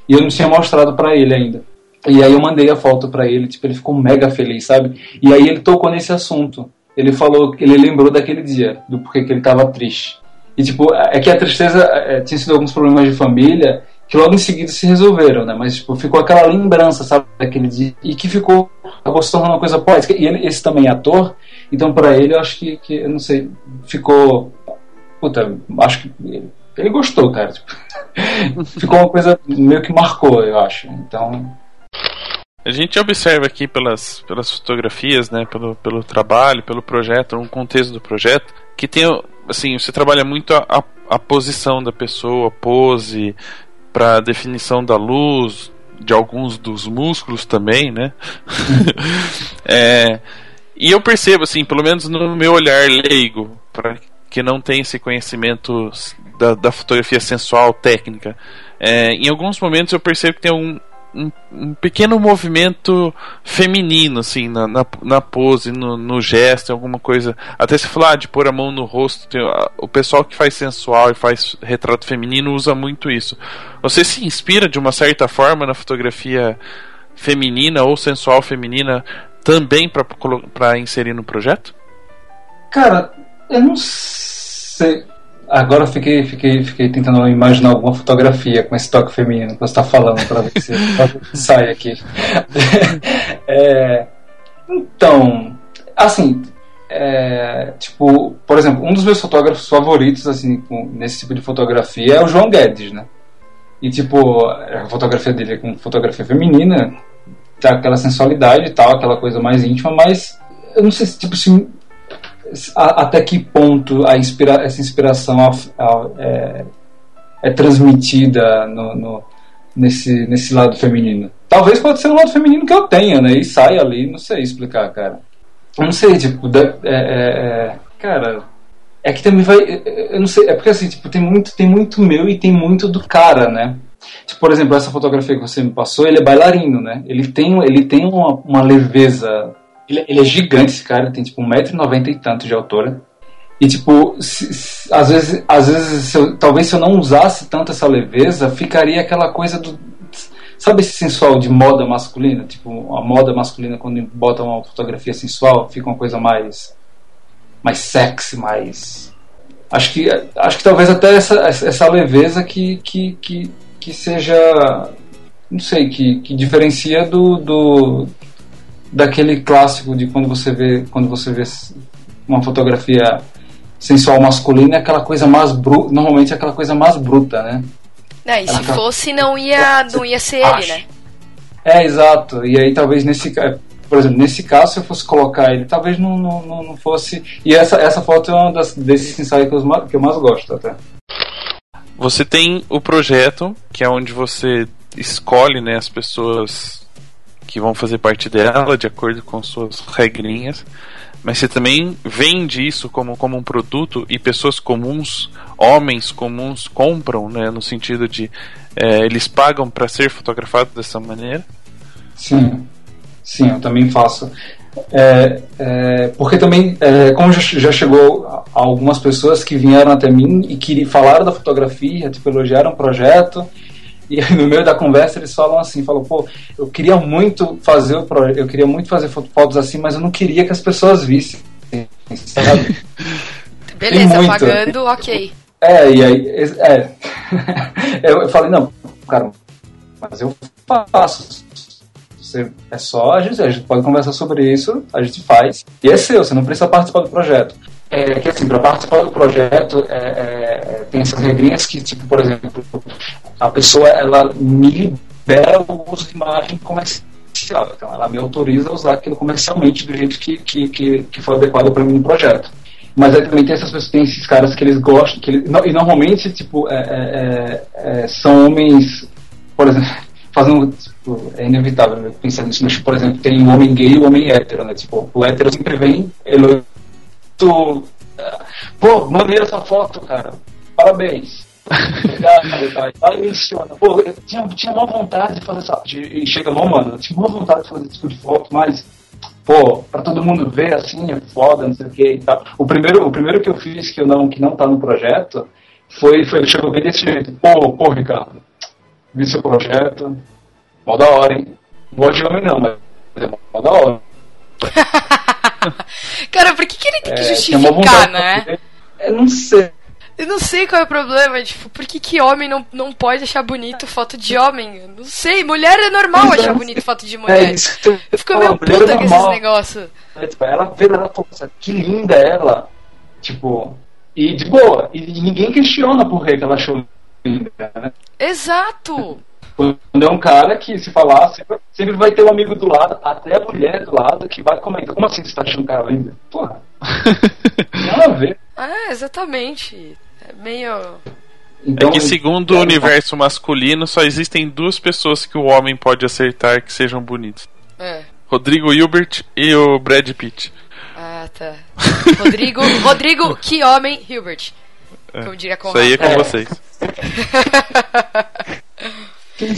S1: E eu não tinha mostrado para ele ainda. E aí eu mandei a foto para ele, tipo, ele ficou mega feliz, sabe? E aí ele tocou nesse assunto. Ele falou ele lembrou daquele dia, do porquê que ele tava triste. E tipo, é que a tristeza é, tinha sido alguns problemas de família que logo em seguida se resolveram, né? Mas tipo, ficou aquela lembrança, sabe, daquele dia e que ficou acabou uma coisa poética. E ele, esse também é ator, então para ele eu acho que, que eu não sei, ficou puta, acho que ele, ele gostou, cara. Tipo, ficou uma coisa meio que marcou, eu acho. Então,
S3: a gente observa aqui pelas, pelas fotografias, né, pelo, pelo trabalho, pelo projeto, um contexto do projeto, que tem, assim, você trabalha muito a, a, a posição da pessoa, a pose, para definição da luz, de alguns dos músculos também, né? é, E eu percebo, assim, pelo menos no meu olhar leigo, para que não tem esse conhecimento da, da fotografia sensual técnica, é, em alguns momentos eu percebo que tem um, um, um pequeno movimento feminino, assim, na, na, na pose, no, no, gesto, alguma coisa. Até se falar ah, de pôr a mão no rosto, tem, o pessoal que faz sensual e faz retrato feminino usa muito isso. Você se inspira de uma certa forma na fotografia feminina ou sensual feminina também para inserir no projeto?
S1: Cara, eu não sei. Agora fiquei, fiquei, fiquei tentando imaginar alguma fotografia com esse toque feminino que você está falando para ver se sai aqui. é, então, assim, é, tipo, por exemplo, um dos meus fotógrafos favoritos assim com, nesse tipo de fotografia é o João Guedes, né? E tipo, a fotografia dele é com fotografia feminina, tá aquela sensualidade e tal, aquela coisa mais íntima, mas eu não sei se tipo se até que ponto a inspira, essa inspiração é, é transmitida no, no, nesse, nesse lado feminino. Talvez pode ser um lado feminino que eu tenha, né? E sai ali, não sei explicar, cara. Eu não sei, tipo, é, é, é, cara, é que também vai, eu não sei, é porque assim, tipo, tem muito, tem muito meu e tem muito do cara, né? Tipo, por exemplo, essa fotografia que você me passou, ele é bailarino, né? Ele tem, ele tem uma, uma leveza ele, ele é gigante, esse cara, tem tipo 1,90m e tanto de altura. E tipo, se, se, às vezes, às vezes se eu, talvez se eu não usasse tanto essa leveza, ficaria aquela coisa do. Sabe esse sensual de moda masculina? Tipo, a moda masculina, quando bota uma fotografia sensual, fica uma coisa mais. mais sexy, mais. Acho que, acho que talvez até essa, essa leveza que, que, que, que seja. Não sei, que, que diferencia do, do, daquele clássico de quando você vê quando você vê uma fotografia sensual masculina é aquela coisa mais bruta normalmente é aquela coisa mais bruta né?
S2: É, e se aquela... fosse não ia não ia ser ele né?
S1: É exato. E aí talvez nesse por exemplo nesse caso se eu fosse colocar ele talvez não, não, não fosse. E essa essa foto é uma das desses ensaios que eu, que eu mais gosto até.
S3: Você tem o projeto que é onde você escolhe né as pessoas que vão fazer parte dela de acordo com suas regrinhas, mas você também vende isso como, como um produto e pessoas comuns, homens comuns, compram, né, no sentido de é, eles pagam para ser fotografado dessa maneira?
S1: Sim, sim, eu também faço. É, é, porque também, é, como já, já, chegou algumas pessoas que vieram até mim e que falaram da fotografia, tipo, elogiaram o projeto e aí, no meio da conversa eles falam assim, falam, pô, eu queria muito fazer o projeto, eu queria muito fazer fotos assim, mas eu não queria que as pessoas vissem, sabe?
S2: Beleza, pagando, ok.
S1: É, e aí, é, eu falei, não, cara, mas eu faço. Você, é só a gente, a gente pode conversar sobre isso, a gente faz. E é seu, você não precisa participar do projeto. É que assim, para participar do projeto, é, é, tem essas regrinhas que, tipo, por exemplo, a pessoa ela me libera o uso de imagem comercial. Então, ela me autoriza a usar aquilo comercialmente do jeito que, que, que, que for adequado para mim no projeto. Mas aí também tem essas pessoas, tem esses caras que eles gostam, que eles, e normalmente, tipo, é, é, é, são homens, por exemplo, fazendo, tipo, é inevitável né, pensar nisso, mas, por exemplo, tem um homem gay e um homem hétero, né? Tipo, o hétero sempre vem, ele pô, maneira essa foto, cara, parabéns. Aí funciona. Pô, eu tinha, tinha uma vontade de fazer essa. De, e chega lá, mano, eu tinha uma vontade de fazer esse tipo de foto, mas, pô, pra todo mundo ver assim, é foda, não sei o que e tal. O primeiro, o primeiro que eu fiz que, eu não, que não tá no projeto foi, foi chegou bem desse jeito. Pô, pô, Ricardo, vi seu projeto, mó da hora, hein? Não gosto de homem não, mas é mó da hora.
S2: Cara, por que, que ele tem que é, justificar, né?
S1: Eu não sei.
S2: Eu não sei qual é o problema, tipo, por que, que homem não, não pode achar bonito foto de homem? Eu não sei, mulher é normal achar bonito foto de mulher. É isso. Eu fico meio puta é com esses negócios.
S1: É, tipo, ela vê, ela fala, que linda ela. Tipo, e de boa. E ninguém questiona por que ela achou linda, né?
S2: Exato!
S1: Quando é um cara que, se falar, sempre, sempre, vai ter um amigo do lado, até a mulher do lado, que vai comentar. Como assim você tá achando um cara lindo? Porra. Nada a ver.
S2: É, exatamente. É meio.
S3: Então, é que segundo é, o universo masculino, só existem duas pessoas que o homem pode acertar que sejam bonitos.
S2: É.
S3: Rodrigo Hilbert e o Brad Pitt.
S2: Ah, tá. Rodrigo, Rodrigo, que homem, Hilbert. Como diria
S3: Isso aí é com
S1: É.
S3: vocês.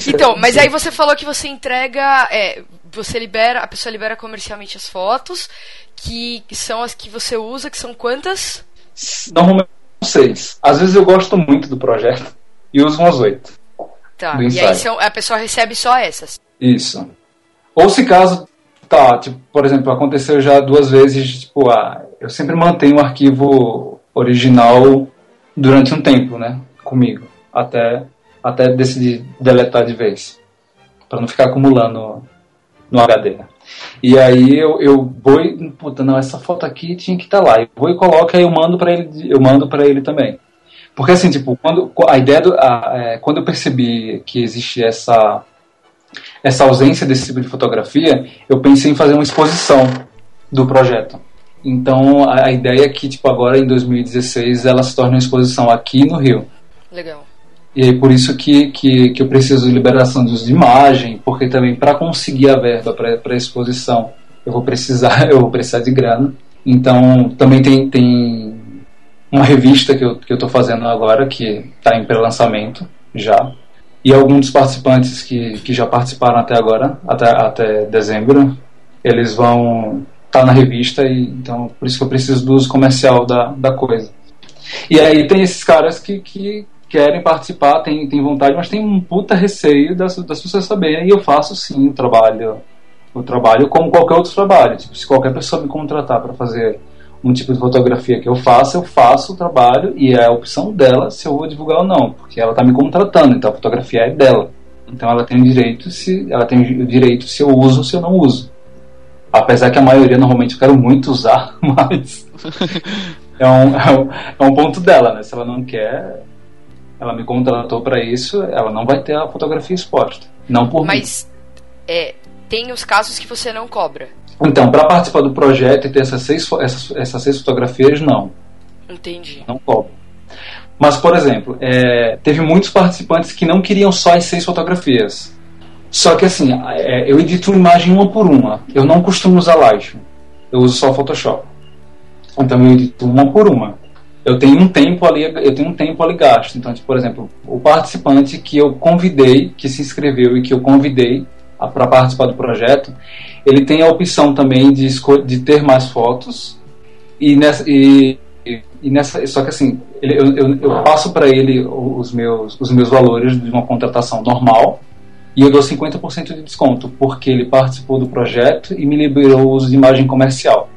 S2: Então, mas aí você falou que você entrega, é, você libera, a pessoa libera comercialmente as fotos, que, que são as que você usa, que são quantas?
S1: Normalmente seis. Às vezes eu gosto muito do projeto e uso umas oito.
S2: Tá, e aí são, a pessoa recebe só essas.
S1: Isso. Ou se caso, tá, tipo, por exemplo, aconteceu já duas vezes, tipo, ah, eu sempre mantenho o arquivo original durante um tempo, né, comigo, até, até decidir deletar de vez, para não ficar acumulando no HD, né. E aí eu, eu vou e, puta, não, essa foto aqui tinha que estar lá. Eu vou e coloco, aí eu mando para ele, eu mando para ele também. Porque assim, tipo, quando a ideia do, a, é, quando eu percebi que existe essa essa ausência desse tipo de fotografia, eu pensei em fazer uma exposição do projeto. Então a, a ideia é que tipo agora em 2016 ela se torne uma exposição aqui no Rio.
S2: Legal.
S1: E aí por isso que, que, que eu preciso de liberação de uso de imagem, porque também para conseguir a verba para a exposição eu vou precisar eu vou precisar de grana. Então também tem, tem uma revista que eu que eu estou fazendo agora que está em pré-lançamento já e alguns dos participantes que, que já participaram até agora até, até dezembro eles vão estar na revista e então por isso que eu preciso do uso comercial da, da coisa. E aí tem esses caras que, que querem participar, têm, têm vontade, mas tem um puta receio das, das pessoas saberem. E eu faço sim o trabalho, o trabalho como qualquer outro trabalho. Tipo, se qualquer pessoa me contratar para fazer um tipo de fotografia que eu faço, eu faço o trabalho e é a opção dela se eu vou divulgar ou não, porque ela está me contratando, então a fotografia é dela. Então ela tem o direito se ela tem o direito se eu uso ou se eu não uso. Apesar que a maioria normalmente eu quero muito usar, mas é um, é um, é um ponto dela, né? Se ela não quer, ela me contratou para isso, ela não vai ter a fotografia exposta. Não por mim.
S2: Mas é, tem os casos que você não cobra.
S1: Então, para participar do projeto e ter essas seis, essas, essas seis fotografias, não.
S2: Entendi.
S1: Não cobro. Mas, por exemplo, é, teve muitos participantes que não queriam só as seis fotografias. Só que assim, é, eu edito imagem uma por uma. Eu não costumo usar Lightroom. Eu uso só Photoshop. Então eu edito uma por uma. Eu tenho um tempo ali, eu tenho um tempo ali gasto. Então, tipo, por exemplo, o participante que eu convidei, que se inscreveu e que eu convidei para participar do projeto, ele tem a opção também de, de ter mais fotos e nessa, e- e nessa só que assim ele- eu, eu, eu passo para ele os meus os meus valores de uma contratação normal e eu dou 50% de desconto porque ele participou do projeto e me liberou o uso de imagem comercial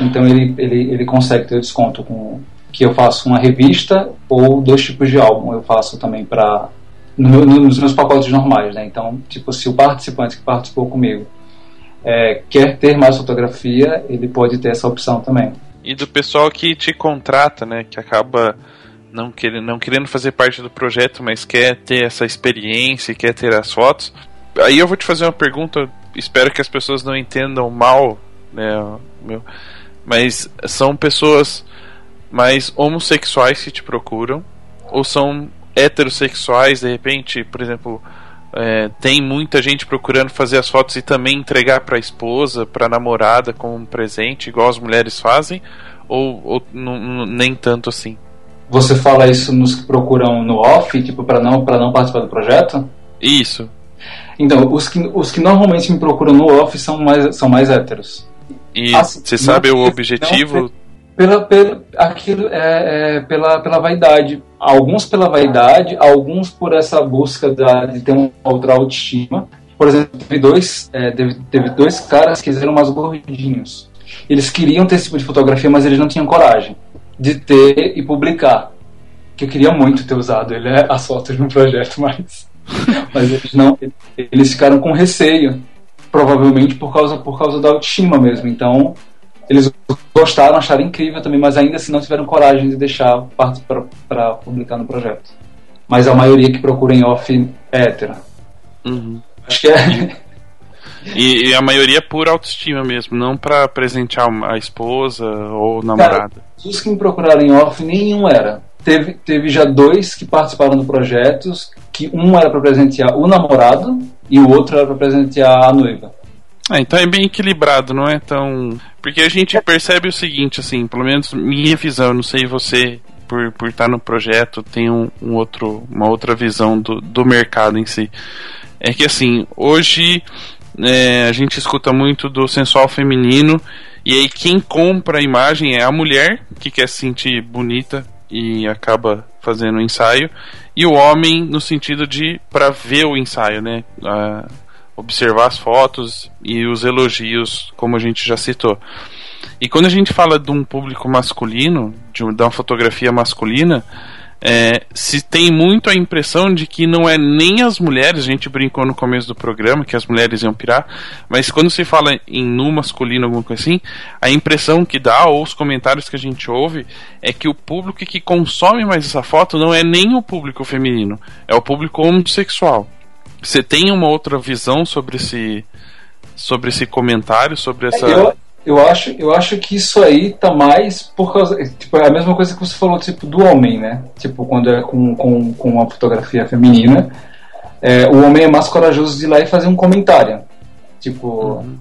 S1: então ele, ele, ele consegue ter o desconto com que eu faço uma revista ou dois tipos de álbum eu faço também para no nos meus pacotes normais né então tipo se o participante que participou comigo é, quer ter mais fotografia ele pode ter essa opção também
S3: E do pessoal que te contrata, né? Que acaba não querendo, não querendo fazer parte do projeto, mas quer ter essa experiência quer ter as fotos. Aí eu vou te fazer uma pergunta, espero que as pessoas não entendam mal, né? Meu, mas são pessoas mais homossexuais que te procuram? Ou são heterossexuais, de repente, por exemplo, é, tem muita gente procurando fazer as fotos e também entregar para a esposa, para a namorada como um presente, igual as mulheres fazem, ou, ou nem tanto assim?
S1: Você fala isso nos que procuram no off, tipo, para não, pra não participar do projeto?
S3: Isso.
S1: Então, os que, os que normalmente me procuram no off são mais, são mais héteros.
S3: E
S1: Assim,
S3: você sabe
S1: não-
S3: o objetivo?
S1: Pela, pela, aquilo é, é pela, pela vaidade. Alguns pela vaidade, alguns por essa busca da, de ter uma outra autoestima. Por exemplo, teve dois, é, teve, teve dois caras que eram mais gordinhos. Eles queriam ter esse tipo de fotografia, mas eles não tinham coragem de ter e publicar. Que eu queria muito ter usado ele, as fotos no projeto, mas, mas eles não. Eles ficaram com receio, provavelmente por causa, por causa da autoestima mesmo. Então, eles gostaram, acharam incrível também, mas ainda assim não tiveram coragem de deixar para publicar no projeto. Mas a maioria que procura em off é hétero.
S3: Uhum.
S1: Acho que é.
S3: E, e a maioria por autoestima mesmo, não para presentear a esposa ou namorada.
S1: Os que me procuraram em off, nenhum era. Teve, teve já dois que participaram do projeto, que um era para presentear o namorado e o outro era para presentear a noiva.
S3: É, então é bem equilibrado, não é tão. Porque a gente percebe o seguinte, assim, pelo menos minha visão, não sei você, por, por estar no projeto, tem um, um outro, uma outra visão do, do mercado em si. É que assim, hoje é, a gente escuta muito do sensual feminino, e aí quem compra a imagem é a mulher que quer se sentir bonita e acaba fazendo o ensaio, e o homem no sentido de para ver o ensaio, né? Observar as fotos e os elogios, como a gente já citou. E quando a gente fala de um público masculino, de, uma fotografia masculina, é, se tem muito a impressão de que não é nem as mulheres, a gente brincou no começo do programa que as mulheres iam pirar, mas quando se fala em nu masculino, alguma coisa assim, a impressão que dá, ou os comentários que a gente ouve, é que o público que consome mais essa foto não é nem o público feminino, é o público homossexual. Você tem uma outra visão sobre esse sobre esse comentário, sobre essa
S1: eu, eu acho, eu acho que isso aí tá mais por causa, tipo, é a mesma coisa que você falou tipo do homem, né? Tipo, quando é com com, com uma fotografia feminina, é, o homem é mais corajoso de ir lá e fazer um comentário. Tipo, uhum.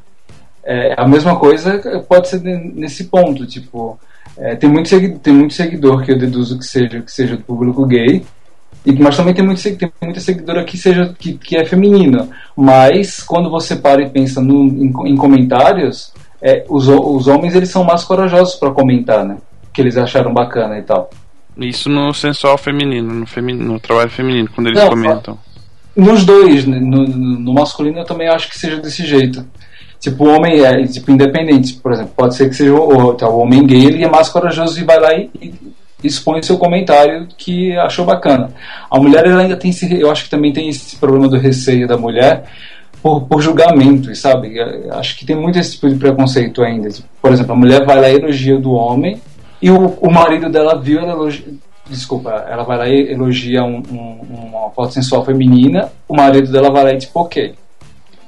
S1: é, a mesma coisa pode ser nesse ponto, tipo, é, tem muito seguidor, tem muito seguidor que eu deduzo que seja que seja do público gay mas também tem, muito, tem muita seguidora que, seja, que, que é feminina. Mas quando você para e pensa no, em, em comentários, é, os, os homens eles são mais corajosos para comentar, né? Que eles acharam bacana e tal.
S3: Isso no sensual feminino, no, feminino, no trabalho feminino, quando eles Não, comentam.
S1: Nos dois, né? no, no, masculino eu também acho que seja desse jeito. Tipo, o homem é tipo, independente, por exemplo, pode ser que seja o, tá, o homem gay, ele é mais corajoso e vai lá e, e expõe seu comentário que achou bacana. A mulher ela ainda tem esse, eu acho que também tem esse problema do receio da mulher por, por julgamento, sabe? Acho que tem muito esse tipo de preconceito ainda. Por exemplo, a mulher vai lá e elogia do homem e o, o marido dela viu ela elogia, desculpa, ela vai lá e elogia um, um, uma foto sensual feminina, o marido dela vai lá e tipo, ok.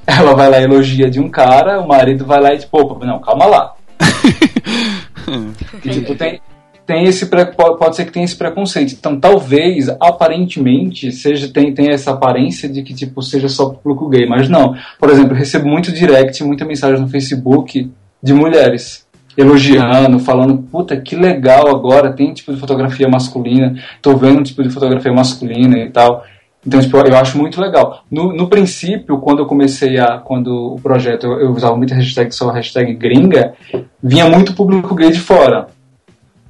S1: Ela vai lá e elogia de um cara, o marido vai lá e tipo, opa, não, calma lá. e, tipo, tem, tem esse pode ser que tenha esse preconceito. Então, talvez, aparentemente, seja tem, tem essa aparência de que tipo seja só público gay, mas não. Por exemplo, recebo muito direct, muita mensagem no Facebook de mulheres elogiando, falando, puta, que legal agora, tem tipo de fotografia masculina, tô vendo tipo de fotografia masculina e tal. Então, tipo, eu acho muito legal. No, no princípio, quando eu comecei a. Quando o projeto eu, eu usava muito hashtag só hashtag gringa, vinha muito público gay de fora.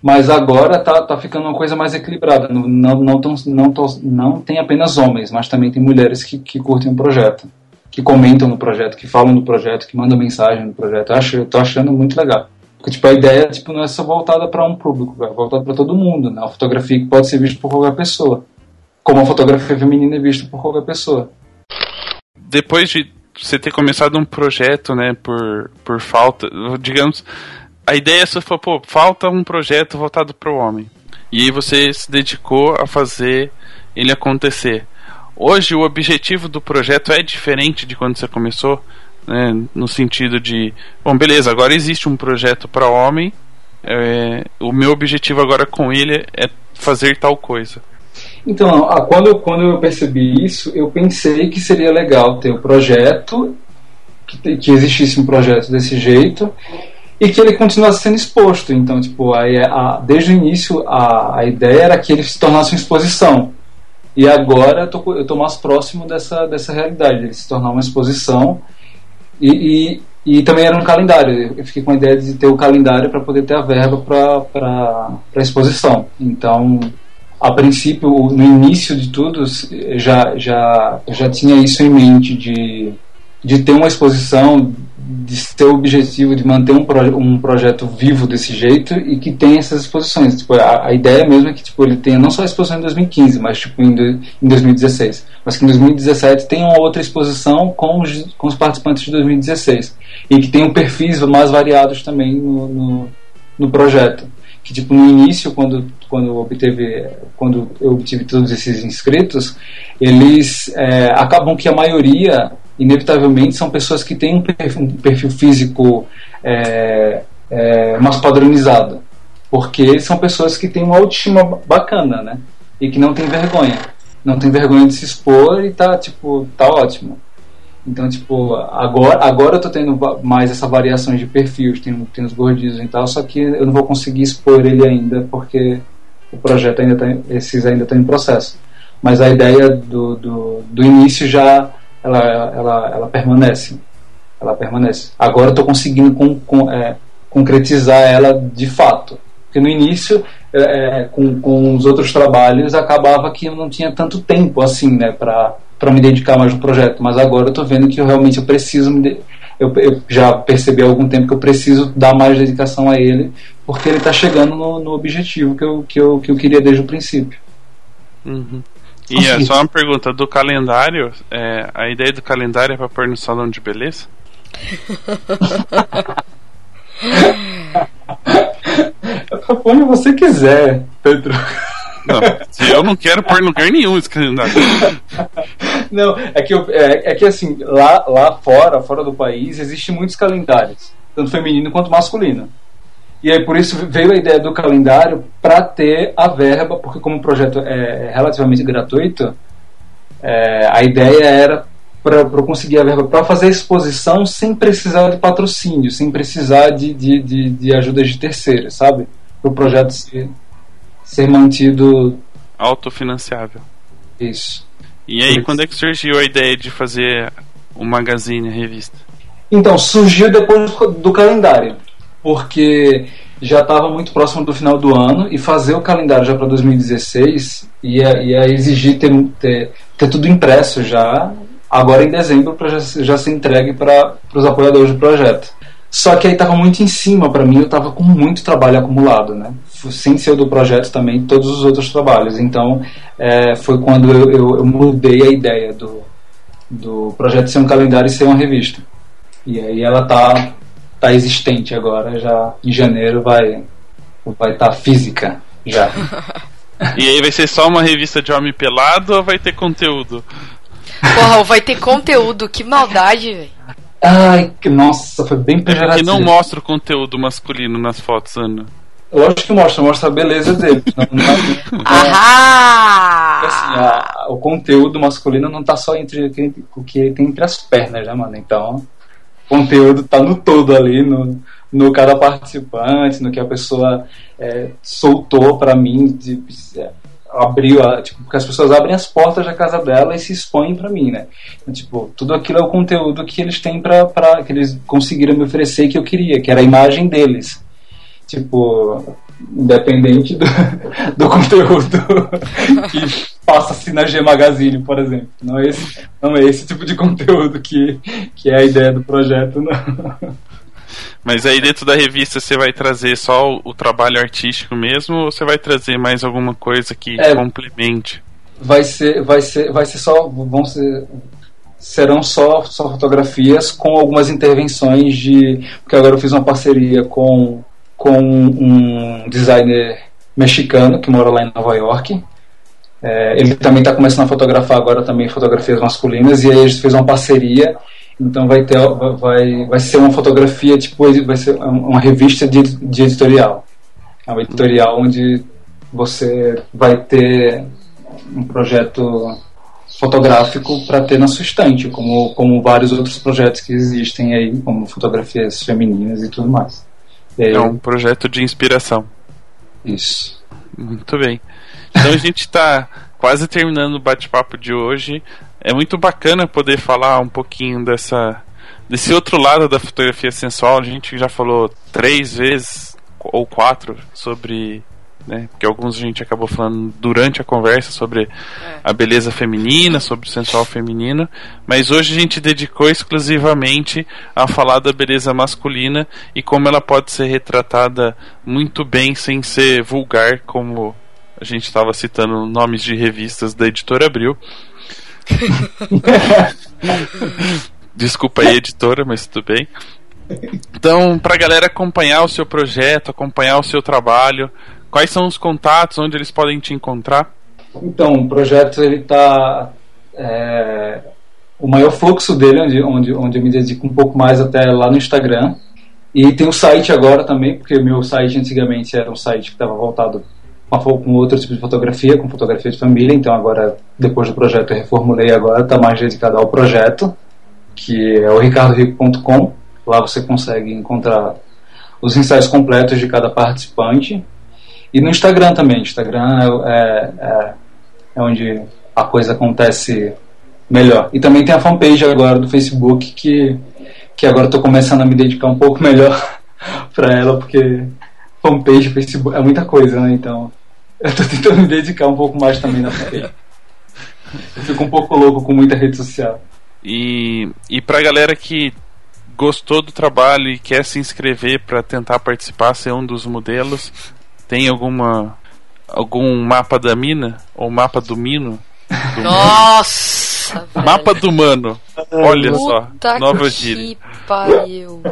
S1: Mas agora tá, tá ficando uma coisa mais equilibrada. Não, não, tão, não, tão, não tem apenas homens, mas também tem mulheres que, que curtem o projeto, que comentam no projeto, que falam no projeto, que mandam mensagem no projeto. Eu, acho, eu tô achando muito legal. Porque tipo, a ideia tipo, não é só voltada para um público, é voltada para todo mundo. Né? A fotografia que pode ser vista por qualquer pessoa. Como a fotografia feminina é vista por qualquer pessoa.
S3: Depois de você ter começado um projeto, né, por, por falta, digamos, a ideia só foi, pô, falta um projeto voltado para o homem. E aí você se dedicou a fazer ele acontecer. Hoje o objetivo do projeto é diferente de quando você começou, né, no sentido de, bom, beleza, agora existe um projeto para homem, é, o meu objetivo agora com ele é fazer tal coisa.
S1: Então, quando, quando eu percebi isso, eu pensei que seria legal ter o um projeto, que, que existisse um projeto desse jeito, e que ele continuasse sendo exposto. Então, tipo, aí a, desde o início a, a ideia era que ele se tornasse uma exposição. E agora eu tô, eu tô mais próximo dessa, dessa realidade, ele se tornar uma exposição. E, e, e, também era um calendário. Eu fiquei com a ideia de ter o calendário para poder ter a verba para a exposição. Então, a princípio, no início de tudo, já, já, já tinha isso em mente de, de ter uma exposição de ter o objetivo de manter um, proje um projeto vivo desse jeito e que tenha essas exposições. Tipo, a, a, ideia mesmo é que tipo, ele tenha não só a exposição em 2015, mas tipo, em, em 2016. Mas que em 2017 tenha outra exposição com os, com os participantes de 2016. E que tenham perfis mais variados também no, no, no projeto. Que tipo, no início, quando, quando, obteve, quando eu obtive todos esses inscritos, eles é, acabam que a maioria inevitavelmente são pessoas que têm um perfil, um perfil físico é, é, mais padronizado, porque são pessoas que têm uma autoestima bacana, né? E que não tem vergonha, não tem vergonha de se expor e tá tipo tá ótimo. Então, tipo, agora, agora eu tô tendo mais essa variação de perfis, tem, tem os gordinhos e tal, só que eu não vou conseguir expor ele ainda, porque o projeto ainda tá, esses ainda estão em processo. Mas a ideia do, do, do início já, ela, ela, ela permanece. Ela permanece. Agora eu estou conseguindo com, com, é, concretizar ela de fato. Porque no início, é, é com, com os outros trabalhos, acabava que eu não tinha tanto tempo assim, né, para para me dedicar mais no projeto, mas agora eu estou vendo que eu realmente eu preciso me de... eu, eu, já percebi há algum tempo que eu preciso dar mais dedicação a ele, porque ele está chegando no, no, objetivo que eu, que, eu, que eu queria desde o princípio.
S3: Uhum. E é só uma pergunta do calendário, é, a ideia do calendário é para pôr no salão de beleza?
S1: Onde você quiser, Pedro.
S3: Não, eu não quero pôr em lugar nenhum esse calendário.
S1: Não, é que, eu, é, é, que assim, lá, lá fora, fora do país, existem muitos calendários, tanto feminino quanto masculino. E aí por isso veio a ideia do calendário para ter a verba, porque como o projeto é relativamente gratuito, é, a ideia era para conseguir a verba para fazer a exposição sem precisar de patrocínio, sem precisar de, de, de, de ajuda de terceiros, sabe? Para o projeto ser, ser mantido
S3: autofinanciável.
S1: Isso.
S3: E aí, quando é que surgiu a ideia de fazer o magazine, a revista?
S1: Então, surgiu depois do calendário, porque já estava muito próximo do final do ano e fazer o calendário já para 2016 ia, ia exigir ter, ter, ter tudo impresso já, agora em dezembro, para já, já ser entregue para os apoiadores do projeto. Só que aí estava muito em cima para mim, eu estava com muito trabalho acumulado, né? Sem ser o do projeto também, todos os outros trabalhos. Então, é, foi quando eu, eu, eu, mudei a ideia do, do projeto ser um calendário e ser uma revista. E aí ela tá, tá existente agora, já em janeiro vai vai estar tá física já.
S3: e aí vai ser só uma revista de homem pelado ou vai ter conteúdo?
S2: Porra, vai ter conteúdo, que maldade, velho.
S1: Ai, que nossa, foi bem pejorativo. É que
S3: não mostra o conteúdo masculino nas fotos, Ana.
S1: Eu acho que mostra, mostra a beleza dele. não,
S2: não, Ahá!
S1: Assim, a, o conteúdo masculino não tá só entre o que tem entre as pernas, né, mano? Então, o conteúdo tá no todo ali, no, no cada participante, no que a pessoa é, soltou para mim, de, é, abriu, a, tipo, porque as pessoas abrem as portas da casa dela e se expõem para mim, né? Então, tipo, tudo aquilo é o conteúdo que eles têm para que eles conseguiram me oferecer que eu queria, que era a imagem deles. Tipo, independente do, do conteúdo que passa-se na G Magazine, por exemplo. Não é, esse, não é esse tipo de conteúdo que, que é a ideia do projeto, não.
S3: Mas aí dentro da revista você vai trazer só o, o trabalho artístico mesmo ou você vai trazer mais alguma coisa que é, complemente?
S1: Vai ser, vai ser, vai ser só, vão ser, serão só, só fotografias com algumas intervenções de, porque agora eu fiz uma parceria com com um designer mexicano que mora lá em Nova York. É, ele também está começando a fotografar agora também fotografias masculinas e aí a gente fez uma parceria então vai ter vai, vai ser uma fotografia tipo vai ser uma revista de, de editorial. É uma editorial onde você vai ter um projeto fotográfico para ter na sua estante, como, como vários outros projetos que existem aí, como fotografias femininas e tudo mais.
S3: É, é um projeto de inspiração.
S1: Isso.
S3: Muito bem. Então a gente está quase terminando o bate-papo de hoje é muito bacana poder falar um pouquinho dessa desse outro lado da fotografia sensual. A gente já falou três vezes ou quatro sobre né? Porque alguns a gente acabou falando durante a conversa sobre é. a beleza feminina, sobre o sensual feminino, mas hoje a gente dedicou exclusivamente a falar da beleza masculina e como ela pode ser retratada muito bem sem ser vulgar, como a gente estava citando nomes de revistas da editora Abril. Desculpa aí, editora, mas tudo bem. Então, para a galera acompanhar o seu projeto, acompanhar o seu trabalho, quais são os contatos, onde eles podem te encontrar?
S1: Então, o projeto ele está é, o maior fluxo dele, onde, onde, onde eu me dedico um pouco mais até lá no Instagram. E tem o site agora também, porque o meu site antigamente era um site que estava voltado com outro tipo de fotografia, com fotografia de família. Então agora, depois do projeto, eu reformulei agora, está mais dedicado ao projeto. que é o ricardorico.com. Lá você consegue encontrar os ensaios completos de cada participante. E no Instagram também. Instagram é, é, é onde a coisa acontece melhor. E também tem a fanpage agora do Facebook que, que agora estou começando a me dedicar um pouco melhor para ela, porque fanpage, Facebook é muita coisa, né? Então eu estou tentando me dedicar um pouco mais também na fanpage. Eu fico um pouco louco com muita rede social.
S3: E, e pra galera que gostou do trabalho e quer se inscrever para tentar participar, ser um dos modelos, tem alguma algum mapa da mina ou mapa do mino?
S2: Do Nossa!
S3: Velho. Mapa do mano. Olha
S2: Puta
S3: só, nova
S2: que
S3: gíria.
S2: pariu.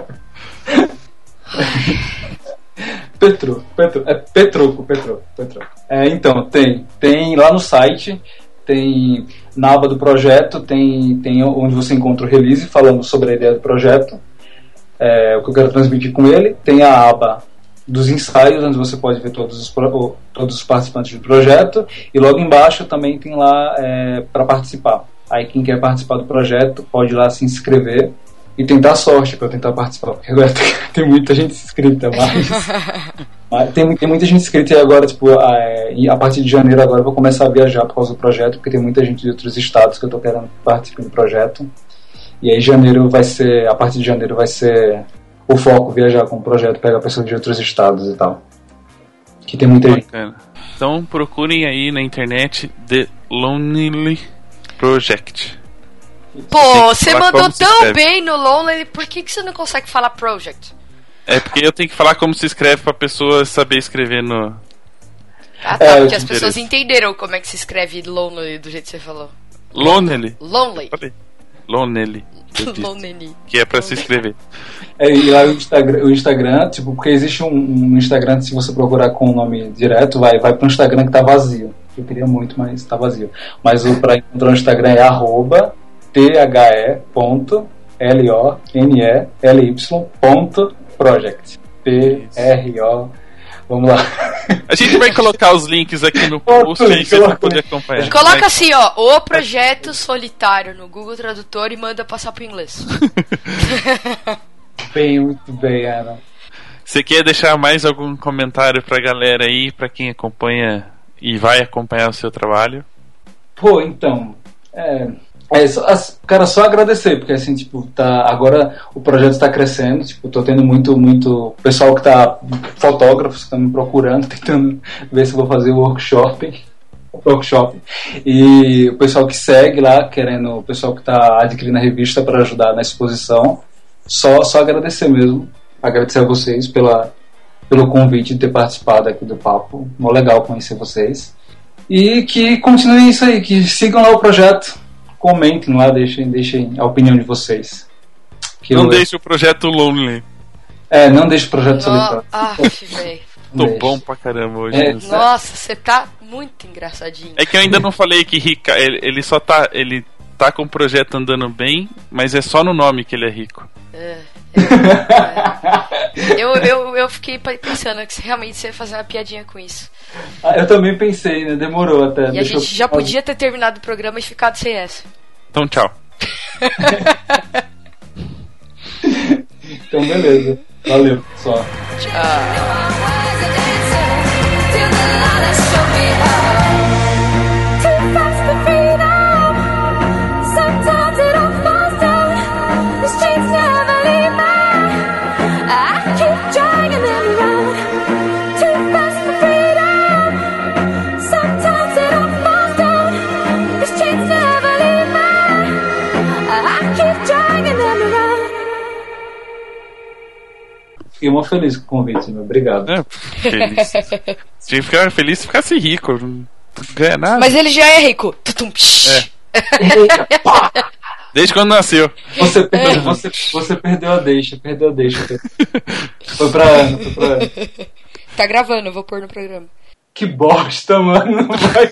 S1: Petro, Petro, é Petroco, Petro, Petro. É, então, tem, tem lá no site, tem na aba do projeto, tem, tem onde você encontra o release falando sobre a ideia do projeto, é, o que eu quero transmitir com ele, tem a aba dos ensaios, onde você pode ver todos os, todos os participantes do projeto, e logo embaixo também tem lá é, para participar. Aí quem quer participar do projeto pode ir lá se inscrever e tentar sorte para tentar participar, porque agora tem, muita gente inscrita, mas, mas tem, tem, muita gente inscrita e agora, tipo, a, a, partir de janeiro agora eu vou começar a viajar por causa do projeto, porque tem muita gente de outros estados que eu tô querendo participar do projeto. E aí janeiro vai ser, a partir de janeiro vai ser o foco viajar com o projeto, pegar pessoas de outros estados e tal. Que tem muita
S3: Bacana. gente. Então procurem aí na internet The Lonely Project.
S2: Pô, você mandou tão bem no Lonely, por que, que você não consegue falar Project?
S3: É porque eu tenho que falar como se escreve pra pessoa saber escrever no.
S2: Ah tá, é, porque as pessoas entenderam como é que se escreve Lonely do jeito que você falou.
S3: Lonely?
S2: Lonely.
S3: Lonely.
S2: Lonely.
S3: Que é pra se inscrever.
S1: É, e lá o Instagram, o Instagram, tipo, porque existe um, um Instagram, se você procurar com o nome direto, vai, vai pro Instagram que tá vazio. Eu queria muito, mas tá vazio. Mas o pra encontrar no Instagram é arroba T-H-E.L-O-N-E-L-Y.project. P-R-O. Vamos lá.
S3: A gente vai colocar os links aqui no post aí você vai poder acompanhar.
S2: Coloca assim, ó, o projeto solitário no Google Tradutor e manda passar pro inglês.
S1: bem, muito bem, Ana.
S3: Você quer deixar mais algum comentário pra galera aí, pra quem acompanha e vai acompanhar o seu trabalho?
S1: Pô, então, é, é, só, cara, só agradecer, porque assim, tipo, tá, agora o projeto está crescendo, tipo, tô tendo muito, muito pessoal que tá, fotógrafos que estão me procurando, tentando ver se vou fazer o workshop, workshop, e o pessoal que segue lá, querendo, o pessoal que está adquirindo a revista para ajudar na exposição, só, só agradecer mesmo, agradecer a vocês pela, pelo convite de ter participado aqui do papo, muito legal conhecer vocês, e que continuem isso aí, que sigam lá o projeto, comentem lá, deixem, deixem a opinião de vocês.
S3: Que não eu... deixe o projeto Lonely.
S1: É, não deixe o projeto solitário.
S2: Ah, velho.
S3: Tô deixe. bom pra caramba hoje.
S2: É, Nossa, você tá muito engraçadinho.
S3: É que eu ainda não falei que Rica, ele, ele só tá. Ele tá com o projeto andando bem, mas é só no nome que ele é rico. É.
S2: é. Eu, eu, eu fiquei pensando que realmente você ia fazer uma piadinha com isso.
S1: Ah, eu também pensei, né? Demorou até.
S2: E a gente já podia ter terminado o programa e ficado sem essa.
S3: Então, tchau.
S1: então, beleza. Valeu, só.
S2: Tchau.
S1: Fiquei muito feliz com o convite, meu. Obrigado. É,
S3: feliz. Tinha que ficar feliz se ficasse rico. Não ganha nada.
S2: Mas ele já é rico. Tutum,
S3: é. Desde quando nasceu.
S1: Você perdeu, é. você, você perdeu a deixa, perdeu a deixa. Foi pra Ana, foi pra Ana.
S2: Tá gravando, eu vou pôr no programa.
S1: Que bosta, mano. Vai.